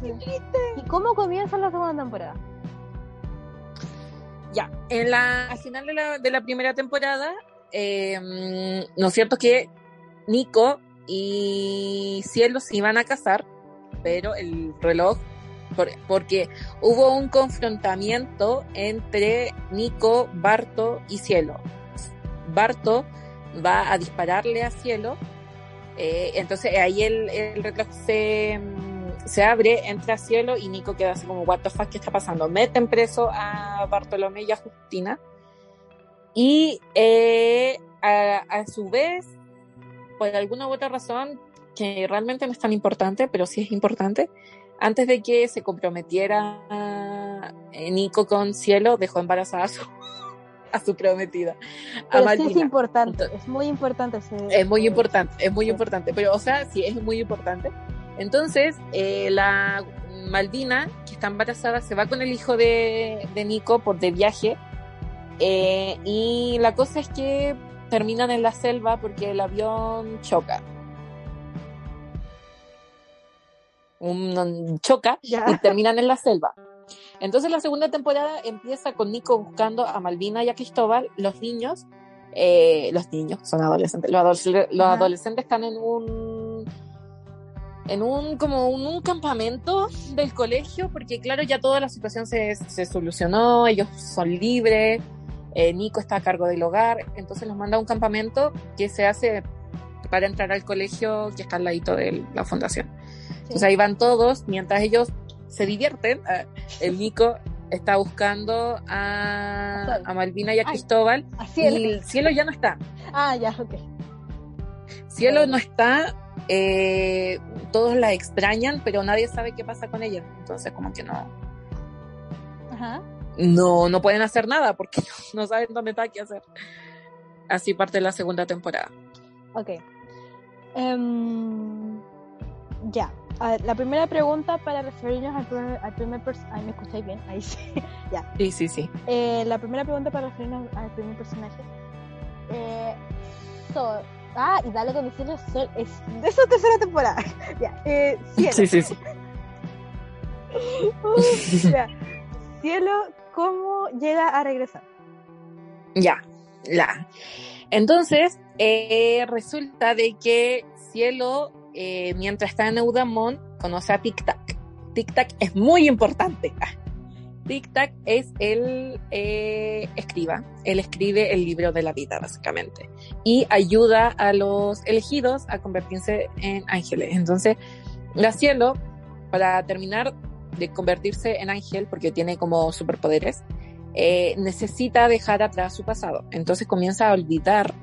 sí, sí. ¿Y cómo comienza la segunda temporada? Ya, en la, al final de la, de la primera temporada, eh, ¿no es cierto que Nico y Cielo se iban a casar? Pero el reloj, por- porque hubo un confrontamiento entre Nico, Barto y Cielo. Barto va a dispararle a Cielo, eh, entonces ahí el, el reloj se, se abre, entra Cielo y Nico queda así como, what the fuck, ¿qué está pasando? Meten preso a Bartolomé y a Justina. Y eh, a, a su vez, por alguna u otra razón, que realmente no es tan importante, pero sí es importante, antes de que se comprometiera eh, Nico con Cielo, dejó embarazada a su, a su prometida, a Pero sí es importante, Entonces- es muy importante. ese- Es muy ese- importante, es muy importante. Pero, o sea, sí, es muy importante. Entonces, eh, la Malvina, que está embarazada, se va con el hijo de, de Nico por de viaje. eh, y la cosa es que terminan en la selva porque el avión choca. Un, choca Ya. y terminan en la selva. Entonces la segunda temporada empieza con Nico buscando a Malvina y a Cristóbal, los niños, eh, los niños, son adolescentes, los, adolesc- los Ajá. adolescentes están en un en un como un, un campamento del colegio, porque claro, ya toda la situación se, se solucionó, ellos son libres, eh, Nico está a cargo del hogar, entonces los manda a un campamento que se hace para entrar al colegio que está al ladito de la fundación. Entonces ahí van todos, mientras ellos se divierten, eh, el Nico está buscando a, a Malvina y a Ay. Cristóbal y el cielo ya no está. Ah, ya, ok. Cielo no está, eh, todos la extrañan, pero nadie sabe qué pasa con ella. Entonces, como que no. Ajá. No, no pueden hacer nada porque no, saben dónde está, qué hacer. Así parte la segunda temporada. Ok. Em, ya. La primera pregunta para referirnos al primer, al primer personaje. ¿Me escucháis bien? Ahí sí. ya. Sí, sí, sí. Eh, la primera pregunta para referirnos al primer personaje. Eh, so, Ah, y dale con cielo sol. Es de esa tercera temporada. ya, eh, cielo. Sí, sí, sí. uh, ya. Cielo, ¿cómo llega a regresar? Ya, la. Entonces, eh, resulta de que Cielo, eh, mientras está en Eudamón, conoce a Tic Tac. Tic Tac es muy importante. Tic Tac es el eh, escriba, él escribe el libro de la vida, básicamente, y ayuda a los elegidos a convertirse en ángeles. Entonces, la cielo, para terminar de convertirse en ángel, porque tiene como superpoderes, eh, necesita dejar atrás su pasado. Entonces comienza a olvidar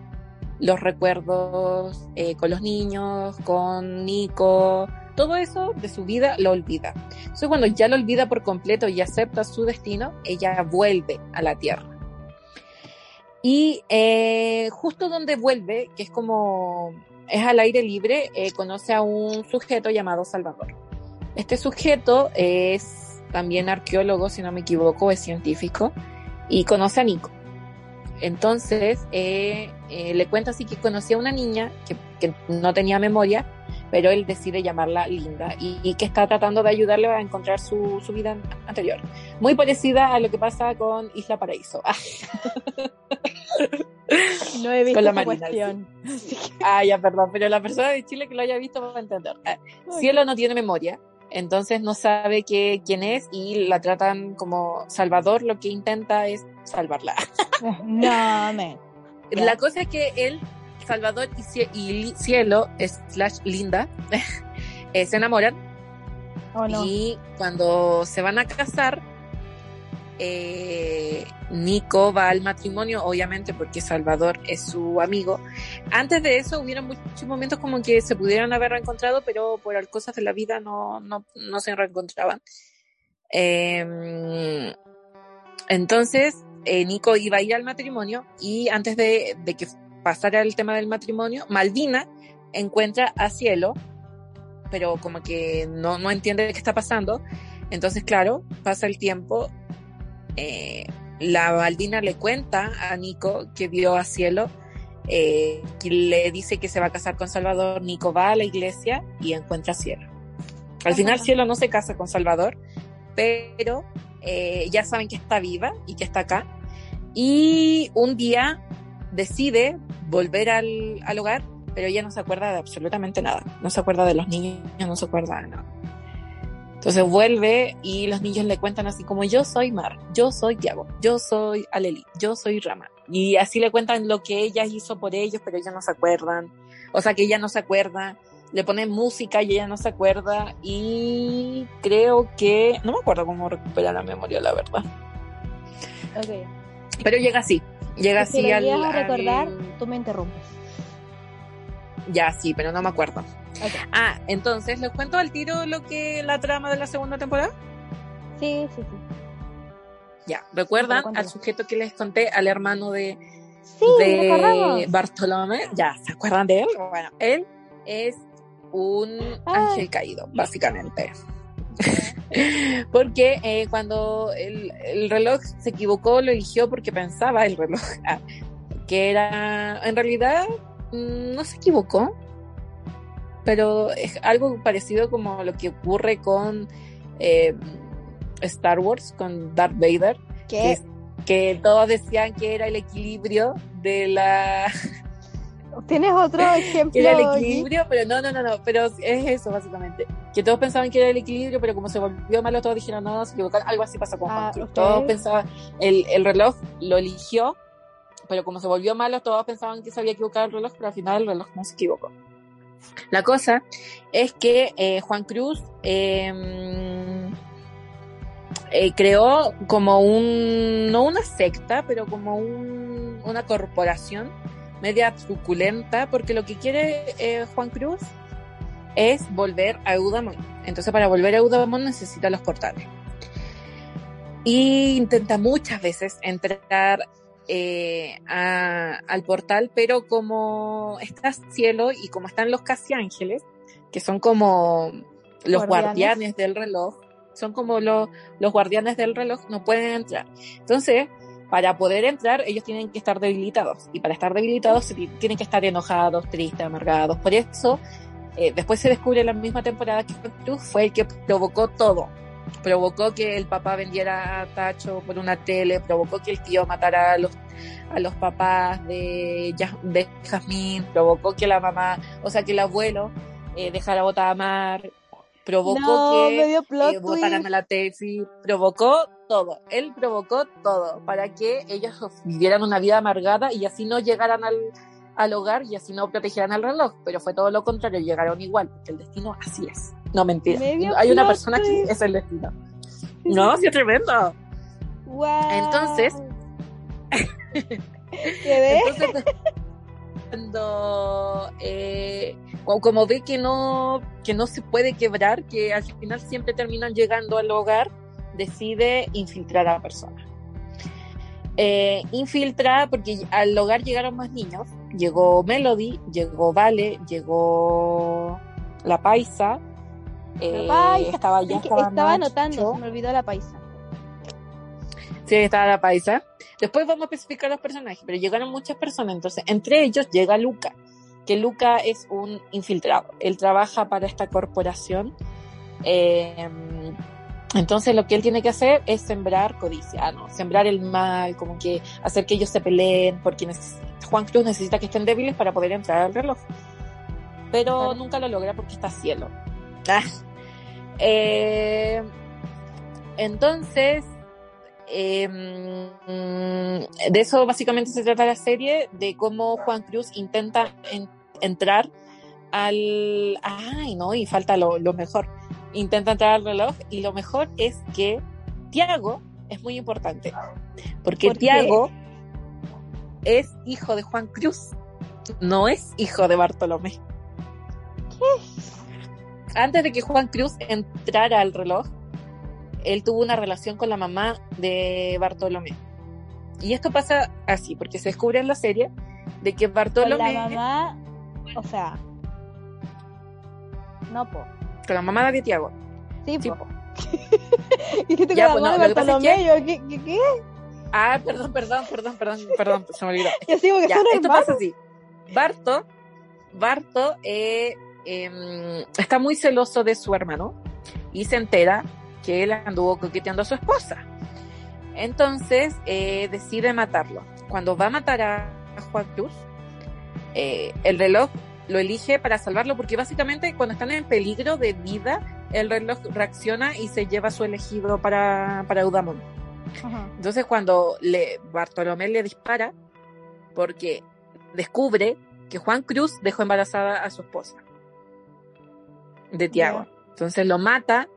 los recuerdos eh, con los niños, con Nico, todo eso de su vida lo olvida. Entonces cuando ya lo olvida por completo y acepta su destino, ella vuelve a la tierra. Y eh, justo donde vuelve, que es como es al aire libre, eh, conoce a un sujeto llamado Salvador. Este sujeto es también arqueólogo, si no me equivoco, es científico, y conoce a Nico. Entonces le cuenta así que conocía a una niña que, que no tenía memoria pero él decide llamarla Linda y, que está tratando de ayudarle a encontrar su, su, vida anterior. Muy parecida a lo que pasa con Isla Paraíso. no he visto con la cuestión. Ah, ya, perdón, pero la persona de Chile que lo haya visto va a entender. Ah, Cielo no tiene memoria, entonces no sabe que, quién es y la tratan como Salvador, lo que intenta es salvarla. no, La cosa es que él Salvador y, Cielo, slash Linda, eh, se enamoran. Oh, y cuando se van a casar, eh, Nico va al matrimonio, obviamente porque Salvador es su amigo. Antes de eso hubieron muchos momentos como que se pudieran haber reencontrado, pero por cosas de la vida no, no, no se reencontraban. Em, entonces, eh, Nico iba a ir al matrimonio y antes de, de que pasar al tema del matrimonio, Malvina encuentra a Cielo, pero como que no, no entiende qué está pasando. Entonces, claro, pasa el tiempo. Eh, la Malvina le cuenta a Nico que vio a Cielo, eh, que le dice que se va a casar con Salvador. Nico va a la iglesia y encuentra a Cielo. Al final, Cielo no se casa con Salvador, pero eh, ya saben que está viva y que está acá. Y un día decide volver al, al hogar, pero ella no se acuerda de absolutamente nada. No se acuerda de los niños, no se acuerda de nada. Entonces vuelve y los niños le cuentan así como yo soy Mar, yo soy Diago, yo soy Aleli, yo soy Rama. Y así le cuentan lo que ella hizo por ellos, pero ellos no se acuerdan. O sea que ella no se acuerda. Le ponen música y ella no se acuerda. Y creo que... No me acuerdo cómo recupera la memoria, la verdad. Okay. Pero llega así. Llega así si al, a recordar, tú me interrumpes. Ya, sí, pero no me acuerdo. Ah, entonces, ¿les cuento al tiro lo que la trama de la segunda temporada? Sí, sí, sí. Ya, ¿recuerdan al sujeto que les conté, al hermano de, sí, de Bartolomé? Ya, ¿se acuerdan de él? Bueno, él es un ángel caído, básicamente. porque eh, cuando el, el, reloj se equivocó, lo eligió porque pensaba el reloj ah, que era, en realidad mm, no se equivocó, pero es algo parecido como lo que ocurre con eh, Star Wars, con Darth Vader, que, que todos decían que era el equilibrio de la ¿Tienes otro ejemplo? Era el equilibrio, pero no, no, no, no, pero es eso básicamente. Que todos pensaban que era el equilibrio, pero como se volvió malo, todos dijeron, no, se equivocaron. Algo así pasa con ah, Juan okay. Todos pensaban, el, el reloj lo eligió, pero como se volvió malo, todos pensaban que se había equivocado el reloj, pero al final el reloj no se equivocó. La cosa es que eh, Juan Cruz eh, eh, creó como un, no una secta, pero como un, una corporación media truculenta, porque lo que quiere eh, Juan Cruz es volver a Eudamon. Entonces, para volver a Eudamon necesita los portales. Y intenta muchas veces entrar eh, a- al portal, pero como está cielo y como están los casi ángeles, que son como los Guardianes. guardianes del reloj, son como los, los guardianes del reloj, no pueden entrar. Entonces, para poder entrar, ellos tienen que estar debilitados. Y para estar debilitados, tienen que estar enojados, tristes, amargados. Por eso, eh, después se descubre en la misma temporada que Cruz fue el que provocó todo. Provocó que el papá vendiera a Tacho por una tele, provocó que el tío matara a los, a los papás de, de Jazmín, provocó que la mamá, o sea, que el abuelo eh, dejara botada a Mar, provocó No, que eh, votaran a la Tefi, provocó todo, él provocó todo para que ellos vivieran una vida amargada y así no llegaran al, al hogar y así no protegieran al reloj, pero fue todo lo contrario, llegaron igual, porque el destino así es. No mentira, Medio hay una persona que es el destino. No, sí es tremendo. Guau. Entonces-. Entonces, cuando eh, como ve que no, que no se puede quebrar, que al final siempre terminan llegando al hogar, decide infiltrar a la persona. Eh, infiltra porque al hogar llegaron más niños. Llegó Melody, llegó Vale, llegó la Paisa. eh, paisa. estaba ya Es estaba estaba anotando, se me olvidó la paisa. Sí, estaba la paisa. Después vamos a especificar los personajes, pero llegaron muchas personas. Entonces, entre ellos llega Luca, que Luca es un infiltrado. Él trabaja para esta corporación. Eh, entonces, lo que él tiene que hacer es sembrar codicia, no, sembrar el mal, como que hacer que ellos se peleen, porque Juan Cruz necesita que estén débiles para poder entrar al reloj. Pero Claro. nunca lo logra porque está cielo. Ah. Eh, entonces, eh, mm, de eso básicamente se trata la serie, de cómo Juan Cruz intenta en- entrar al... Ay, no, y falta lo, lo mejor. Intenta entrar al reloj y lo mejor es que Tiago es muy importante, porque ¿Por qué? Tiago es hijo de Juan Cruz, no es hijo de Bartolomé. Antes de que Juan Cruz entrara al reloj, él tuvo una relación con la mamá de Bartolomé. Y esto pasa así, porque se descubre en la serie de que Con Bartolomé, la mamá, o sea, no po. con la mamá de Tiago, Sí, sí, po. po. Dijiste Ya, con la pues, mamá de que pasa es Bartolomé, yo, ¿qué, qué, qué? Ah, perdón, perdón, perdón, perdón, perdón, se me olvidó. Y así, porque Ya, son esto hermanos. pasa así. Barto, Barto eh, em, está muy celoso de su hermano y se entera que él anduvo coqueteando a su esposa. Entonces eh, decide matarlo. Cuando va a matar a, a Juan Cruz, eh, el reloj lo elige para salvarlo porque básicamente cuando están en peligro de vida, el reloj reacciona y se lleva a su elegido para, para Eudamón. Entonces cuando le, Bartolomé le dispara, porque descubre que Juan Cruz dejó embarazada a su esposa, de Tiago. Entonces lo mata,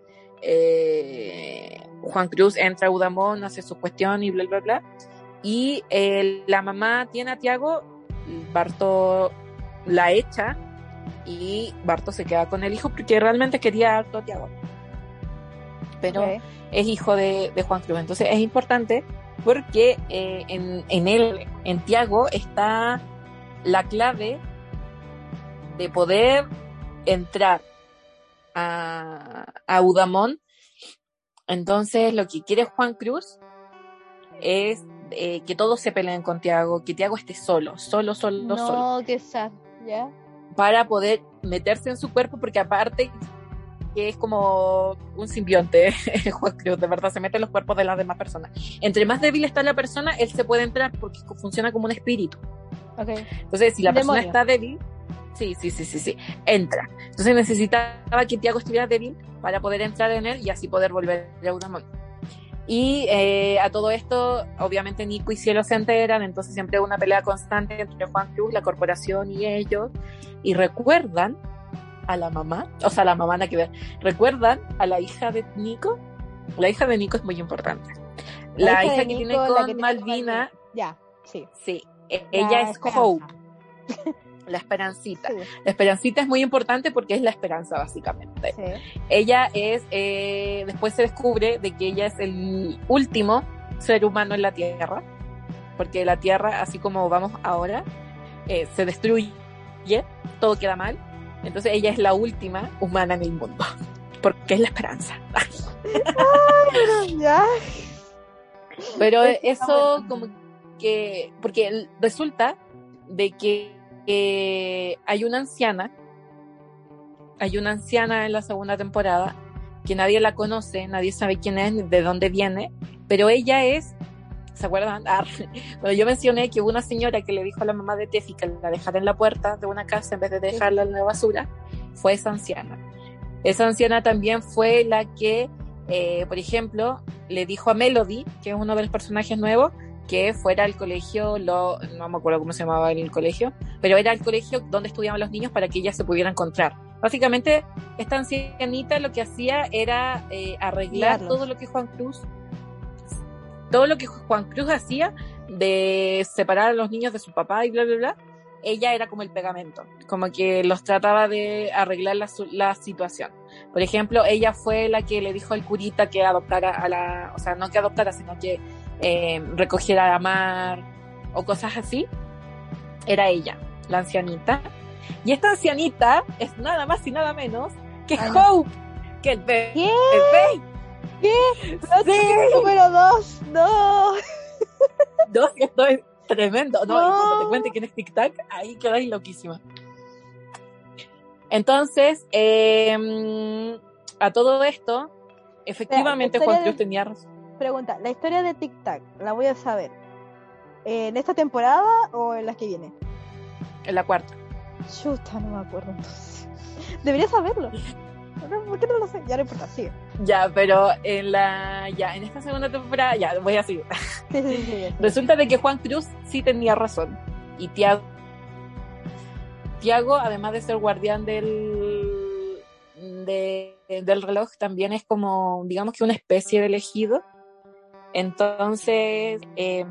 eh, Juan Cruz entra a Udamón, hace su cuestión y bla, bla, bla. Y eh, la mamá tiene a Tiago, Barto la echa y Barto se queda con el hijo porque realmente quería harto a Tiago. Pero es hijo de, de Juan Cruz. Entonces es importante porque eh, en, en él, en Tiago, está la clave de poder entrar a, a Udamón. Entonces lo que quiere Juan Cruz es eh, que todos se peleen con Tiago, que Tiago esté solo, solo, solo, No, solo, qué sad, ¿ya? para poder meterse en su cuerpo, porque aparte que es como un simbionte, Juan Cruz, de verdad, se mete en los cuerpos de las demás personas. Entre más débil está la persona, él se puede entrar porque funciona como un espíritu. Ok. Entonces, si la Un persona demonio. está débil, sí, sí, sí, sí, sí, entra. Entonces necesitaba que Tiago estuviera débil para poder entrar en él y así poder volver a Udamón. Y eh, a todo esto, obviamente Nico y Cielo se enteran, entonces siempre hay una pelea constante entre Juan Cruz, la corporación y ellos, y recuerdan a la mamá, o sea, la mamá nada que ver, recuerdan a la hija de Nico. La hija de Nico es muy importante. La, hija, de que Nico, tiene con que tiene Malvina, Ya, sí. sí, e- La ella es Esperanza. Hope. La esperancita. Sí, La esperancita es muy importante porque es la esperanza, básicamente. sí. Ella es, eh, después se descubre de que ella es el último ser humano en la Tierra, porque la Tierra, así como vamos ahora, eh, se destruye, todo queda mal. Entonces ella es la última humana en el mundo, porque es la esperanza. Pero eso como que, porque resulta de que eh, hay una anciana, hay una anciana en la segunda temporada que nadie la conoce, nadie sabe quién es, ni de dónde viene, pero ella es, ¿se acuerdan? Ah, bueno, yo mencioné que hubo una señora que le dijo a la mamá de Tefi que la dejara en la puerta de una casa en vez de dejarla en la basura, fue esa anciana. Esa anciana también fue la que, eh, por ejemplo, le dijo a Melody, que es uno de los personajes nuevos, que fuera al colegio, lo, no me acuerdo cómo se llamaba el colegio, pero era el colegio donde estudiaban los niños para que ella se pudiera encontrar. Básicamente, esta ancianita lo que hacía era eh, arreglar todo lo que Juan Cruz, todo lo que Juan Cruz hacía de separar a los niños de su papá y bla, bla, bla. Ella era como el pegamento, como que los trataba de arreglar la, la situación. Por ejemplo, ella fue la que le dijo al curita que adoptara a la, o sea, no que adoptara, sino que eh, recogiera a Mar o cosas así. Era ella, la ancianita. Y esta ancianita es nada más y nada menos que Ay. Hope, que el bebé. ¿Qué? El bebé. Plot Sí. número dos. No. No, esto es tremendo. No, No. y cuando te cuente quién es Tic Tac, ahí quedáis loquísima. Entonces, eh, a todo esto, efectivamente Juan Cruz tenía razón. Pregunta, la historia de Tic Tac, la voy a saber. ¿En esta temporada o en las que viene? En la cuarta. Chuta, no me acuerdo entonces. Debería saberlo. No, ¿Por qué no lo sé? Ya no importa, sigue. Ya, pero en la, ya, en esta segunda temporada, ya, voy a seguir. Sí, sí, sí, sí. Resulta de que Juan Cruz sí tenía razón. Y Tiago, Tiago, además de ser guardián del, de- del reloj, también es como, digamos que una especie de elegido. Entonces, eh,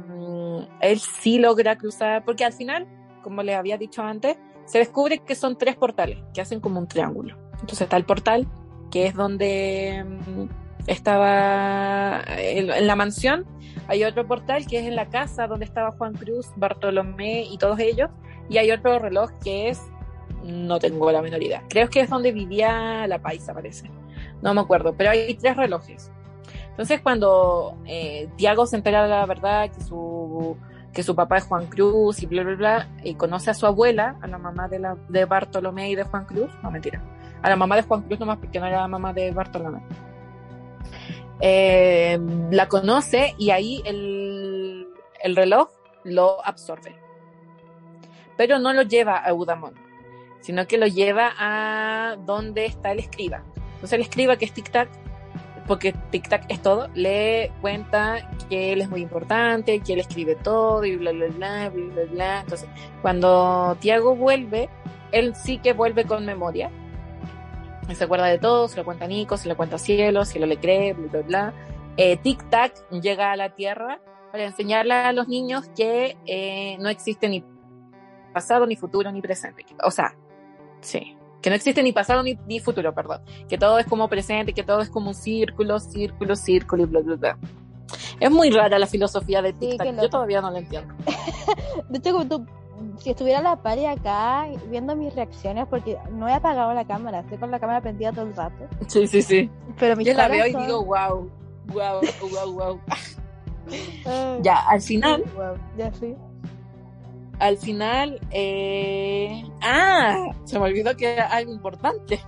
él sí logra cruzar, porque al final, como les había dicho antes, se descubre que son tres portales que hacen como un triángulo. Entonces está el portal, que es donde mm, estaba en, en la mansión, hay otro portal que es en la casa donde estaba Juan Cruz, Bartolomé y todos ellos, y hay otro reloj que es, no tengo la menor idea, creo que es donde vivía la paisa, parece, no me acuerdo, pero hay tres relojes. Entonces cuando eh, Tiago se entera de la verdad que su que su papá es Juan Cruz y bla bla bla y conoce a su abuela, a la mamá de Bartolomé y de Juan Cruz, no mentira, a la mamá de Juan Cruz nomás porque no era la mamá de Bartolomé. Eh, la conoce y ahí el, el reloj lo absorbe. Pero no lo lleva a Eudamón, sino que lo lleva a donde está el escriba. Entonces el escriba, que es Tic Tac, porque Tic Tac es todo, le cuenta que él es muy importante, que él escribe todo y bla, bla, bla, bla, bla, bla. Entonces, cuando Tiago vuelve, él sí que vuelve con memoria. Se acuerda de todo, se lo cuenta a Nico, se lo cuenta a Cielo, Cielo le cree, bla, bla, bla. Eh, Tic Tac llega a la Tierra para enseñarle a los niños que eh, no existe ni pasado, ni futuro, ni presente. O sea, sí, que no existe ni pasado ni, ni futuro, perdón. Que todo es como presente, que todo es como un círculo, círculo, círculo y bla, bla, bla. Es muy rara la filosofía de Sí, qué yo todavía no la entiendo. De hecho, como tú, si estuviera la pari acá viendo mis reacciones, porque no he apagado la cámara, estoy con la cámara prendida todo el rato. Sí, sí, sí. Pero mis Yo la veo y digo, wow, wow, wow, wow. Ya, al final, wow, ya sí. Al final, eh... ah, se me olvidó que era algo importante.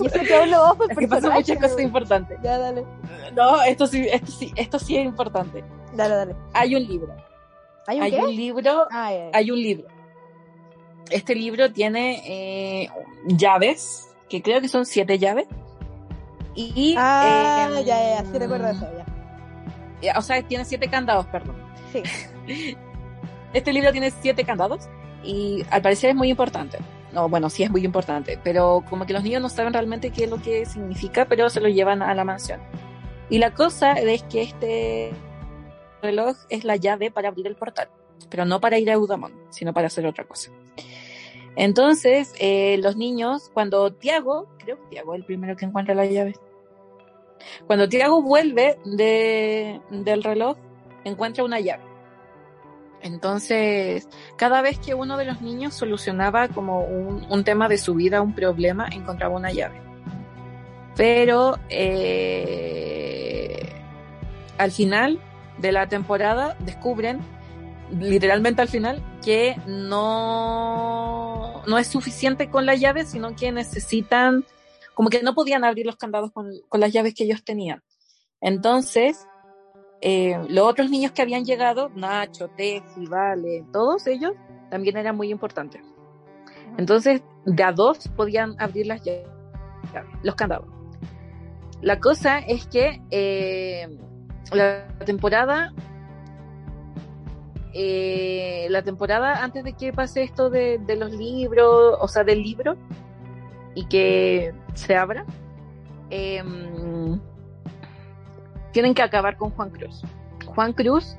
Y eso que hablo por Es que pasan muchas cosas importantes. Ya, dale. No, esto sí, esto sí, esto sí es importante. Dale, dale. Hay un libro. ¿Hay un Hay qué? un libro, Ah, hay un libro. Este libro tiene eh, llaves, que creo que son siete llaves. Y, Ah, eh, ya, ya, ya, sí recuerdo eso, ya. ya, O sea, tiene siete candados, perdón. Sí. Este libro tiene siete candados y al parecer es muy importante. No, bueno, sí es muy importante, pero como que los niños no saben realmente qué es lo que significa, pero se lo llevan a la mansión. Y la cosa es que este reloj es la llave para abrir el portal, pero no para ir a Eudamon, sino para hacer otra cosa. Entonces, eh, los niños, cuando Tiago, creo que Tiago es el primero que encuentra la llave, cuando Tiago vuelve de, del reloj, encuentra una llave. Entonces, cada vez que uno de los niños solucionaba como un, tema de su vida, un problema, encontraba una llave. Pero eh, al final de la temporada descubren, literalmente al final, que no, no es suficiente con la llave, sino que necesitan, como que no podían abrir los candados con, con las llaves que ellos tenían. Entonces, eh, los otros niños que habían llegado, Nacho, Tefi, Vale, todos ellos también eran muy importantes. Entonces, de a dos podían abrir las llaves, los candados. La cosa es que eh, la temporada, eh, la temporada antes de que pase esto de, de, los libros, o sea, del libro, y que se abra, eh, tienen que acabar con Juan Cruz. Juan Cruz,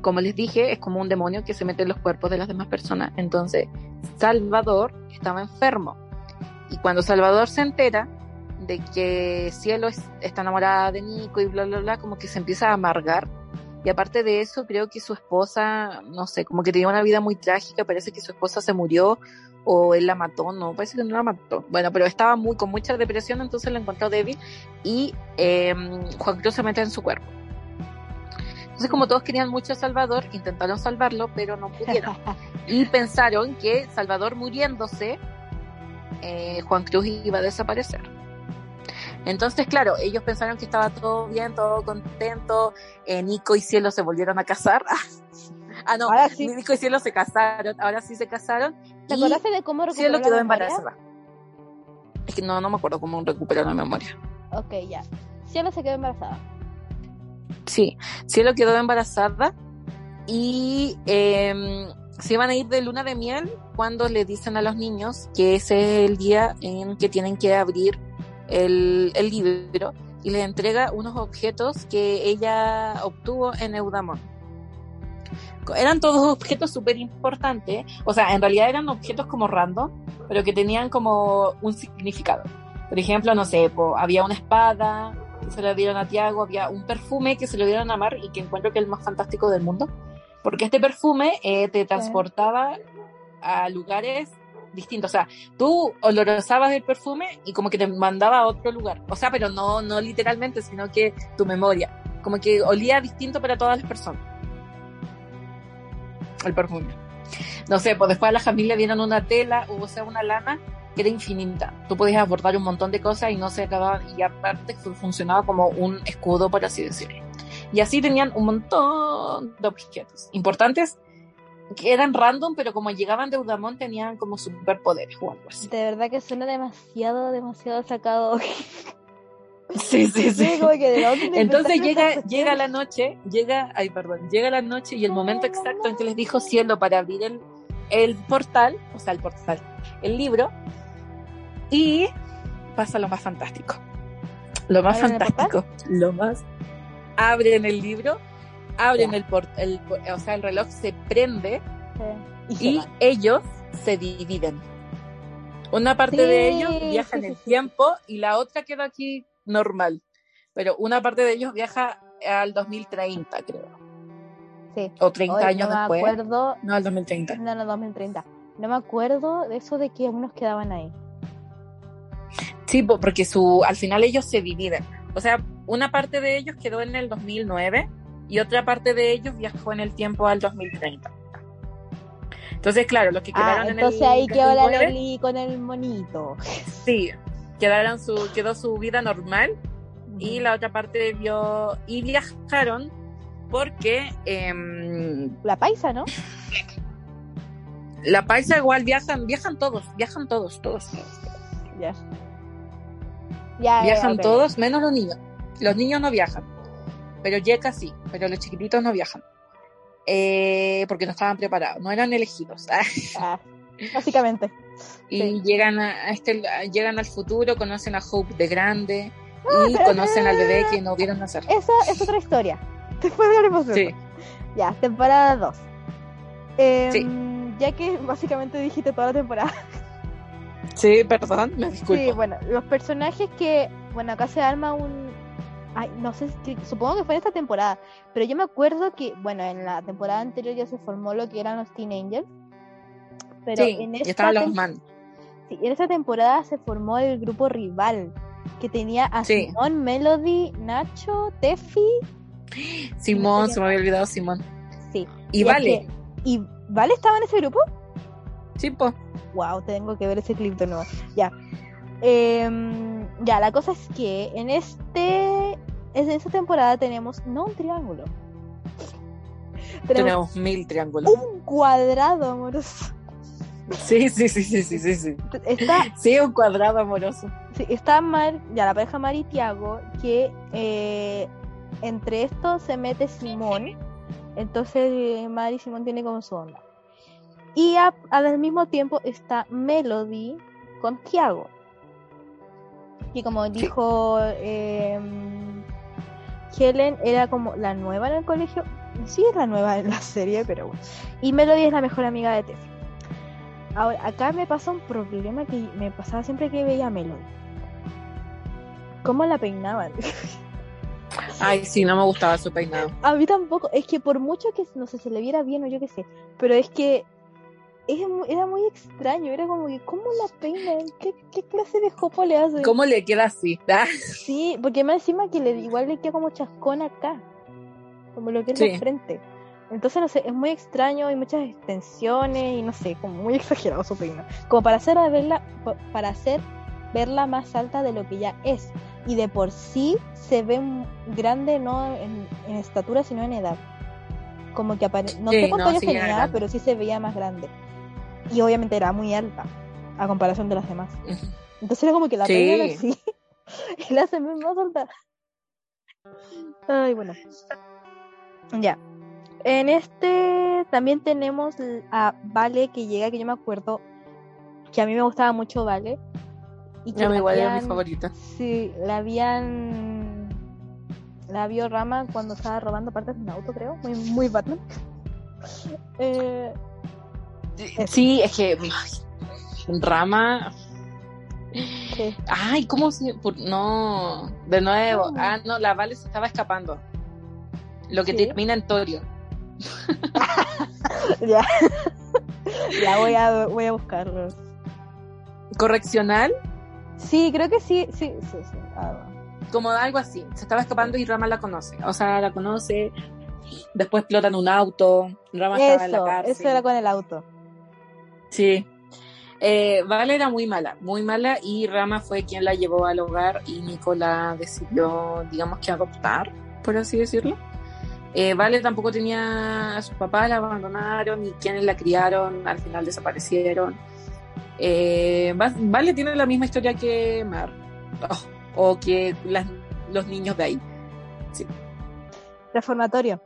como les dije, es como un demonio que se mete en los cuerpos de las demás personas. Entonces, Salvador estaba enfermo. Y cuando Salvador se entera de que Cielo es, está enamorada de Nico y bla, bla, bla, como que se empieza a amargar. Y aparte de eso, creo que su esposa, no sé, como que tenía una vida muy trágica, parece que su esposa se murió o él la mató, no, parece que no la mató. Bueno, pero estaba muy con mucha depresión, entonces la encontró débil y eh, Juan Cruz se mete en su cuerpo. Entonces, como todos querían mucho a Salvador, intentaron salvarlo, pero no pudieron. Y pensaron que Salvador muriéndose, eh, Juan Cruz iba a desaparecer. Entonces, claro, ellos pensaron que estaba todo bien, todo contento. Eh, Nico y Cielo se volvieron a casar. ah, no, sí. Nico y Cielo se casaron, ahora sí se casaron. ¿Te acordaste de cómo recuperó Cielo quedó embarazada. Es que no, no me acuerdo cómo recuperó la memoria. Ok, ya. Cielo se quedó embarazada. Sí, Cielo quedó embarazada y eh, se iban a ir de luna de miel cuando le dicen a los niños que ese es el día en que tienen que abrir el, el libro y les entrega unos objetos que ella obtuvo en Eudamón. Eran todos objetos súper importantes, o sea, en realidad eran objetos como random, pero que tenían como un significado. Por ejemplo, no sé, po, había una espada que se le dieron a Tiago, había un perfume que se le dieron a Mar y que encuentro que es el más fantástico del mundo, porque este perfume eh, te transportaba a lugares distintos. O sea, tú olorosabas el perfume y como que te mandaba a otro lugar. O sea, pero no, no literalmente, sino que tu memoria. Como que olía distinto para todas las personas. El perfume. No sé, pues después a la familia dieron una tela, o sea, una lana que era infinita. Tú podías abordar un montón de cosas y no se acababa, y aparte funcionaba como un escudo, por así decirlo. Y así tenían un montón de objetos importantes que eran random, pero como llegaban de Udamón tenían como superpoderes o algo. De verdad que suena demasiado, demasiado sacado. Sí, sí, sí. Como que, ¿de dónde Entonces llega, llega la noche, llega, ay, perdón, llega la noche y el momento exacto en que les dijo cielo para abrir el, el portal, o sea, el portal, el libro, y pasa lo más fantástico. Lo más ¿Abren el fantástico, lo más. Abren el libro, abren Ya. el portal, o sea, el reloj se prende Sí. Y se y ellos se dividen. Una parte Sí, de ellos viaja en el sí, tiempo y la otra queda aquí normal. Pero una parte de ellos viaja al 2030, creo. Sí. O 30 Hoy años no me después. acuerdo, No, al 2030. no, no, 2030. No me acuerdo de eso de que unos quedaban ahí. Sí, po- porque su, al final ellos se dividen. O sea, una parte de ellos quedó en el 2009 y otra parte de ellos viajó en el tiempo al 2030. Entonces, claro, los que quedaron Ah, en el entonces ahí quedó la 2009, Leli con el monito. Sí, quedaron su, quedó su vida normal y la otra parte vio y viajaron porque em, La paisa, ¿no? la paisa igual viajan, viajan todos, viajan todos, todos, todos. Ya. Ya, viajan todos menos los niños. Los niños no viajan, pero Yeka sí, pero los chiquititos no viajan. Eh, porque no estaban preparados, no eran elegidos. Ah, básicamente. Y Sí. llegan a este, llegan al futuro, conocen a Hope de grande Ah, y conocen al bebé que no vieron nacer. Esa es otra historia. Después hablaremos de Sí. eso. Ya, temporada 2. Eh, Sí. ya que básicamente dijiste toda la temporada. Sí, perdón, me disculpo. Sí, bueno, los personajes que, bueno, acá se arma un, ay, no sé, supongo que fue en esta temporada, pero yo me acuerdo que, bueno, en la temporada anterior ya se formó lo que eran los Teen Angels, pero sí, en esta los man. sí, en esta temporada se formó el grupo rival que tenía a Sí. Simón, Melody, Nacho, Tefi, Simón, se me había olvidado Simón. sí, Y vale, que- y Vale estaba en ese grupo. sí, po. Wow, tengo que ver ese clip de nuevo. Ya. Em, ya, la cosa es que en este. En esta temporada tenemos no un triángulo. Tenemos Tenemos mil triángulos. un cuadrado amoroso. Sí, sí, sí, sí, sí, sí, sí. Está, Sí, un cuadrado amoroso. sí, está Mar, ya la pareja Mar y Tiago, que eh, entre estos se mete Simón. Entonces Mar y Simón tienen como su onda. Y a- al mismo tiempo está Melody con Tiago. Y como dijo em, Helen, era como la nueva en el colegio. Sí, es la nueva en la serie, pero bueno. Y Melody es la mejor amiga de Tefi. Ahora, acá me pasa un problema que me pasaba siempre que veía a Melody. ¿Cómo la peinaban? Ay, sí, no me gustaba su peinado. A mí tampoco, es que por mucho que no sé, se le viera bien o yo qué sé, pero es que era muy extraño, era como que, ¿cómo la peinan? ¿Qué, qué clase de jopo le hacen? ¿Cómo le queda así? Ah, Sí, porque más encima que le igual le queda como chascón acá, como lo que es Sí. la frente. Entonces, no sé, es muy extraño, hay muchas extensiones y no sé, como muy exagerado su peinado. Como para hacer a verla, pa- para hacer verla más alta de lo que ya es. Y de por sí se ve grande no en, en estatura, sino en edad. Como que apare- no Sí, sé cuántos no, años sí, era tenía, pero sí se veía más grande. Y obviamente era muy alta, a comparación de las demás. Entonces era como que la Sí. así y la hacen más alta. Ay, bueno. Ya. En este también tenemos a Vale que llega, que yo me acuerdo que a mí me gustaba mucho Vale. Y que me la igual era mi favorita. Sí, la habían. La vio Rama cuando estaba robando partes de un auto, creo. Muy, muy Batman. Eh. Sí, es que Rama. Ay, ¿cómo se.? por- No, de nuevo. Ah, no, la Vale se estaba escapando. Lo que Sí. termina en Torio. Ya. ya voy a, voy a buscarlo. Correccional, Sí, creo que sí, sí, sí, sí. Ah, como algo así. Se estaba escapando y Rama la conoce. O sea, la conoce. Después explotan un auto. Rama estaba en la Eso, cárcel. eso era con el auto. Sí. Eh, Vale era muy mala, muy mala y Rama fue quien la llevó al hogar y Nicola decidió, digamos que adoptar, por así decirlo. Eh, vale tampoco tenía a sus papás, la abandonaron y quienes la criaron al final desaparecieron. Eh, Va- vale tiene la misma historia que Mar, Oh, o que las- los niños de ahí. Reformatorio.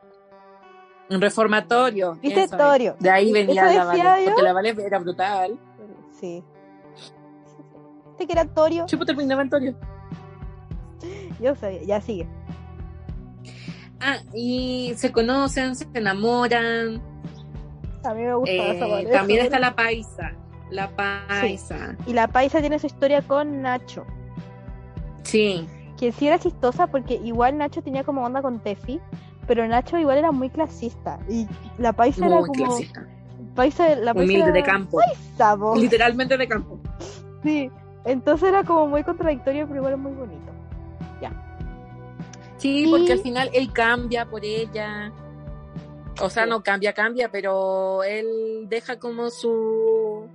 Un reformatorio. ¿Viste? eso. Torio. De ahí venía la Vale, porque la Vale era brutal. Sí. ¿Viste que era Torio? Chupo terminaba en Torio. Yo sabía, ya sigue. Ah, y se conocen, se enamoran. A mí me gusta Eh, también está la paisa. La paisa. Y la paisa tiene su historia con Nacho. Sí. Que sí era chistosa porque igual Nacho tenía como onda con Tefi, pero Nacho igual era muy clasista. Y la paisa era Muy como. clasista. Paisa, la paisa Humilde era de campo. paisa. Literalmente de campo. Sí. Entonces era como muy contradictorio, pero igual muy bonito. Sí, porque al final él cambia por ella. O sea, no cambia, cambia, pero él deja como su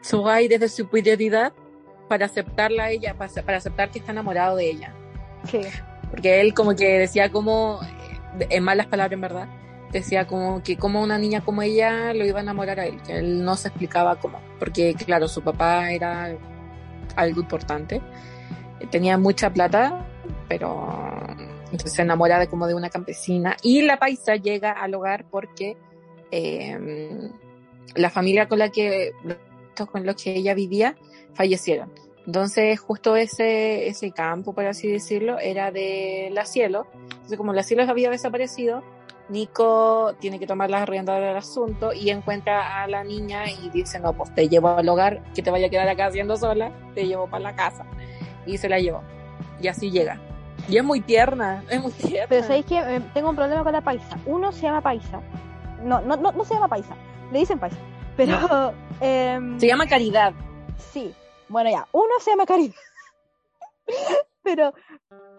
su aire de superioridad para aceptarla a ella, para, para aceptar que está enamorado de ella. Sí. Porque él como que decía como, eh, en malas palabras en verdad, decía como que como una niña como ella lo iba a enamorar a él, que él no se explicaba cómo, porque claro, su papá era algo importante, tenía mucha plata, pero entonces se enamora de como de una campesina y la paisa llega al hogar porque eh, la familia con la que con los que ella vivía fallecieron. Entonces, justo ese, ese campo, por así decirlo, era de la cielo. Entonces, como la cielo había desaparecido, Nico tiene que tomar las riendas del asunto y encuentra a la niña y dice, no, pues te llevo al hogar, que te vaya a quedar acá haciendo sola, te llevo para la casa. Y se la llevó. Y así llega. Y es muy tierna, es muy tierna. Pero sabéis que eh, tengo un problema con la paisa. Uno se llama paisa. No, no, no, no se llama paisa. Le dicen paisa. Pero. em, Se llama Caridad. Sí. Bueno, ya. Uno se llama caridad. Pero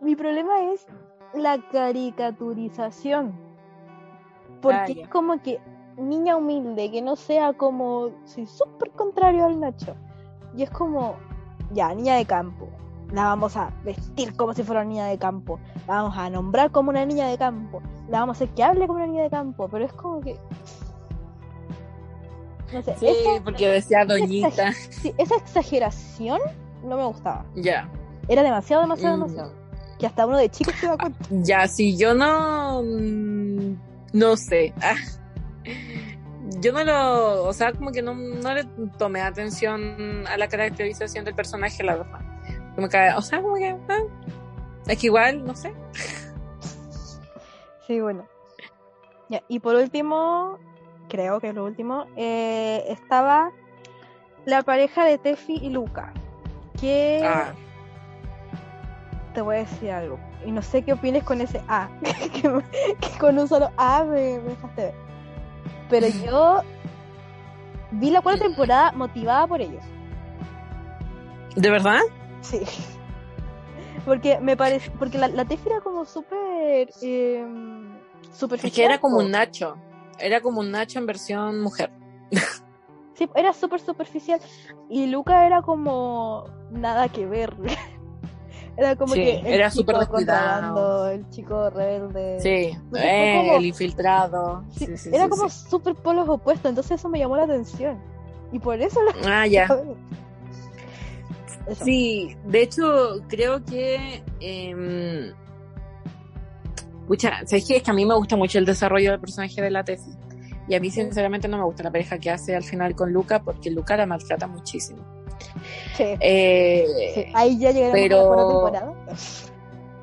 mi problema es la caricaturización. Porque Ah, es como que niña humilde, que no sea como. Soy súper contrario al Nacho. Y es como. Ya, niña de campo. La vamos a vestir como si fuera una niña de campo. La vamos a nombrar como una niña de campo. La vamos a hacer que hable como una niña de campo. Pero es como que. No sé. Sí, esa- porque decía doñita. Sí, esa exageración no me gustaba. Ya. Era demasiado, demasiado, Mm. demasiado. Que hasta uno de chicos se da cuenta. Ya, si yo no. mm, No sé. Ah. Yo no lo. O sea, como que no, no le tomé atención a la caracterización del personaje, la verdad. Como que, o sea, como que. ah, Es que igual, no sé. Sí, bueno. Ya, y por último, creo que es lo último, eh, estaba la pareja de Tefi y Luca. Que Ah, te voy a decir algo. Y no sé qué opines con ese A. que con un solo A me, me dejaste ver. Pero yo vi la cuarta temporada motivada por ellos. ¿De verdad? Sí. Porque me parece. Porque la, la Tefi era como súper. Eh, Es que era como un. Nacho. Era como un Nacho en versión mujer. Sí, era súper superficial. Y Luca era como. Nada que ver. era como Sí, que. era súper descuidado. El chico rebelde. Sí, eh, como- el infiltrado. Sí, Sí, sí, era como súper polos opuestos. Entonces eso me llamó la atención. Y por eso la. Ah, ya. Eso. Sí, de hecho, creo que. Eh, pucha, ¿sabes qué? Es que a mí me gusta mucho el desarrollo del personaje de la Tefi. Y a mí, sinceramente, no me gusta la pareja que hace al final con Luca, porque Luca la maltrata muchísimo. Sí, Eh, sí. Ahí ya llegaremos pero- a la temporada.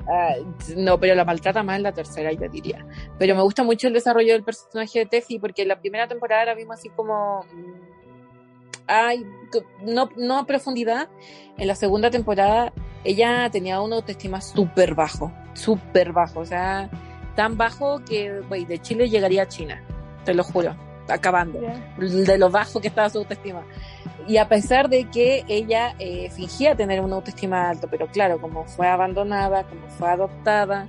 ah, no, pero la maltrata más en la tercera, yo diría. Pero me gusta mucho el desarrollo del personaje de Tefi, porque en la primera temporada la vimos así como. Ay, que- no, no a profundidad. En la segunda temporada ella tenía una autoestima súper bajo, súper bajo, o sea, tan bajo que güey, de Chile llegaría a China, te lo juro, acabando, de lo bajo que estaba su autoestima. Y a pesar de que ella eh, fingía tener una autoestima alta, pero claro, como fue abandonada, como fue adoptada,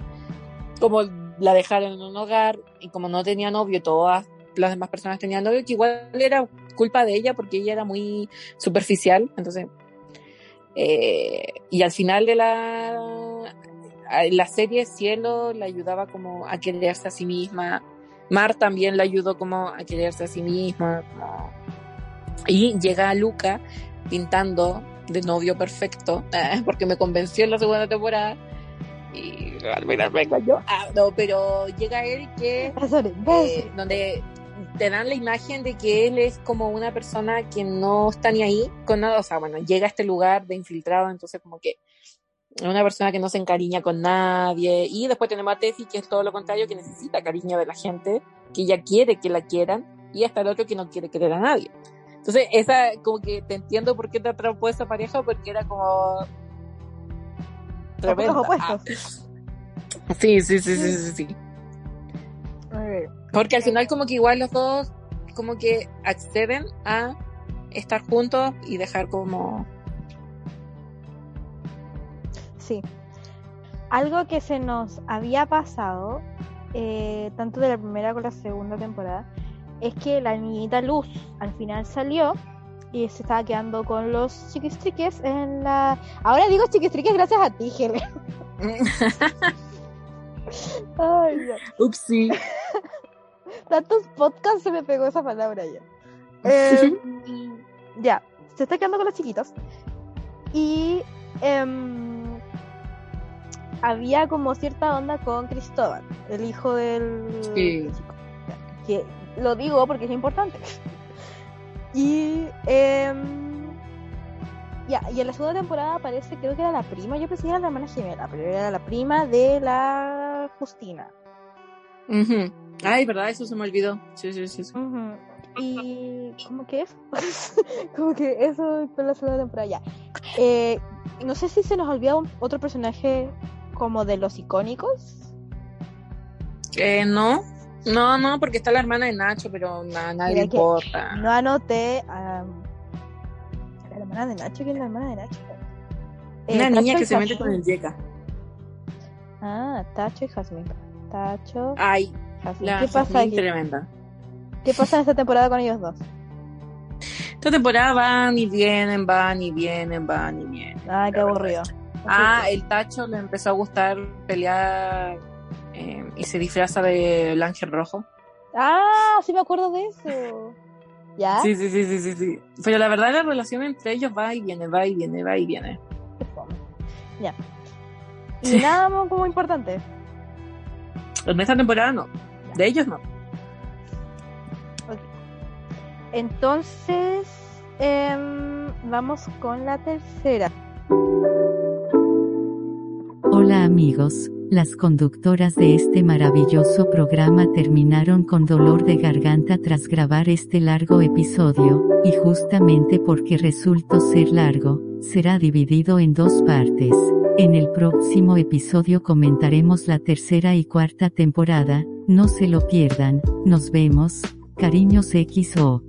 como la dejaron en un hogar y como no tenía novio, todas las demás personas tenían novio, que igual era culpa de ella porque ella era muy superficial, entonces eh, y al final de la la serie Cielo la ayudaba como a quererse a sí misma Mar también la ayudó como a quererse a sí misma como- y llega Luca pintando de novio perfecto porque me convenció en la segunda temporada y al final me engañó ah, no pero llega él que eh, donde te dan la imagen de que él es como una persona que no está ni ahí con nada, o sea, bueno, llega a este lugar de infiltrado, entonces como que es una persona que no se encariña con nadie, y después tenemos a Tefi, que es todo lo contrario, que necesita cariño de la gente, que ella quiere que la quieran, y hasta el otro que no quiere querer a nadie. Entonces, esa, como que te entiendo por qué te atrapó esa pareja, porque era como... tremenda. opuestos. Ah. Sí, sí, sí, sí, sí, sí. Porque al final como que igual los dos como que acceden a estar juntos y dejar como... Sí. Algo que se nos había pasado, eh, tanto de la primera como la segunda temporada, es que la niñita Luz al final salió y se estaba quedando con los chiquistriques en la... Ahora digo chiquistriques gracias a ti, Helen. Ay, no. Upsi. Tantos podcasts se me pegó esa palabra ya. Eh, ya, se está quedando con los chiquitos. Y em, había como cierta onda con Cristóbal, el hijo del Sí. Que lo digo porque es importante. Y em, ya, y en la segunda temporada aparece, creo que era la prima, yo pensé que era la hermana gemela, pero era la prima de la Justina. Ujú. Ay, verdad, eso se me olvidó. Sí, sí, sí. Y como que eso, como que eso fue la segunda temporada ya. Eh, no sé si se nos olvida un- otro personaje como de los icónicos. Eh, no, no, no, porque está la hermana de Nacho, pero na- nadie le importa. No anoté a la hermana de Nacho, ¿quién es la hermana de Nacho? Eh, Una niña que se mete con el Yeka. Ah, Tacho y Jasmine. Tacho, Ay, Jasmine. ¿Qué pasa aquí? tremenda. ¿Qué pasa en esta temporada con ellos dos? Esta temporada van y vienen, van y vienen, van y vienen. Ah, qué aburrido. Ah, el Tacho le empezó a gustar pelear eh, y se disfraza del ángel rojo. Ah, sí me acuerdo de eso. ¿Ya? Sí, sí, sí, sí, sí, sí. Pero la verdad la relación entre ellos va y viene, va y viene, va y viene. Ya. Y Sí. nada más como importante. En esta temporada no. De ellos no. Entonces, em, vamos con la tercera. Hola amigos, las conductoras de este maravilloso programa terminaron con dolor de garganta tras grabar este largo episodio, y justamente porque resultó ser largo, será dividido en dos partes. En el próximo episodio comentaremos la tercera y cuarta temporada, no se lo pierdan, nos vemos, cariños XO.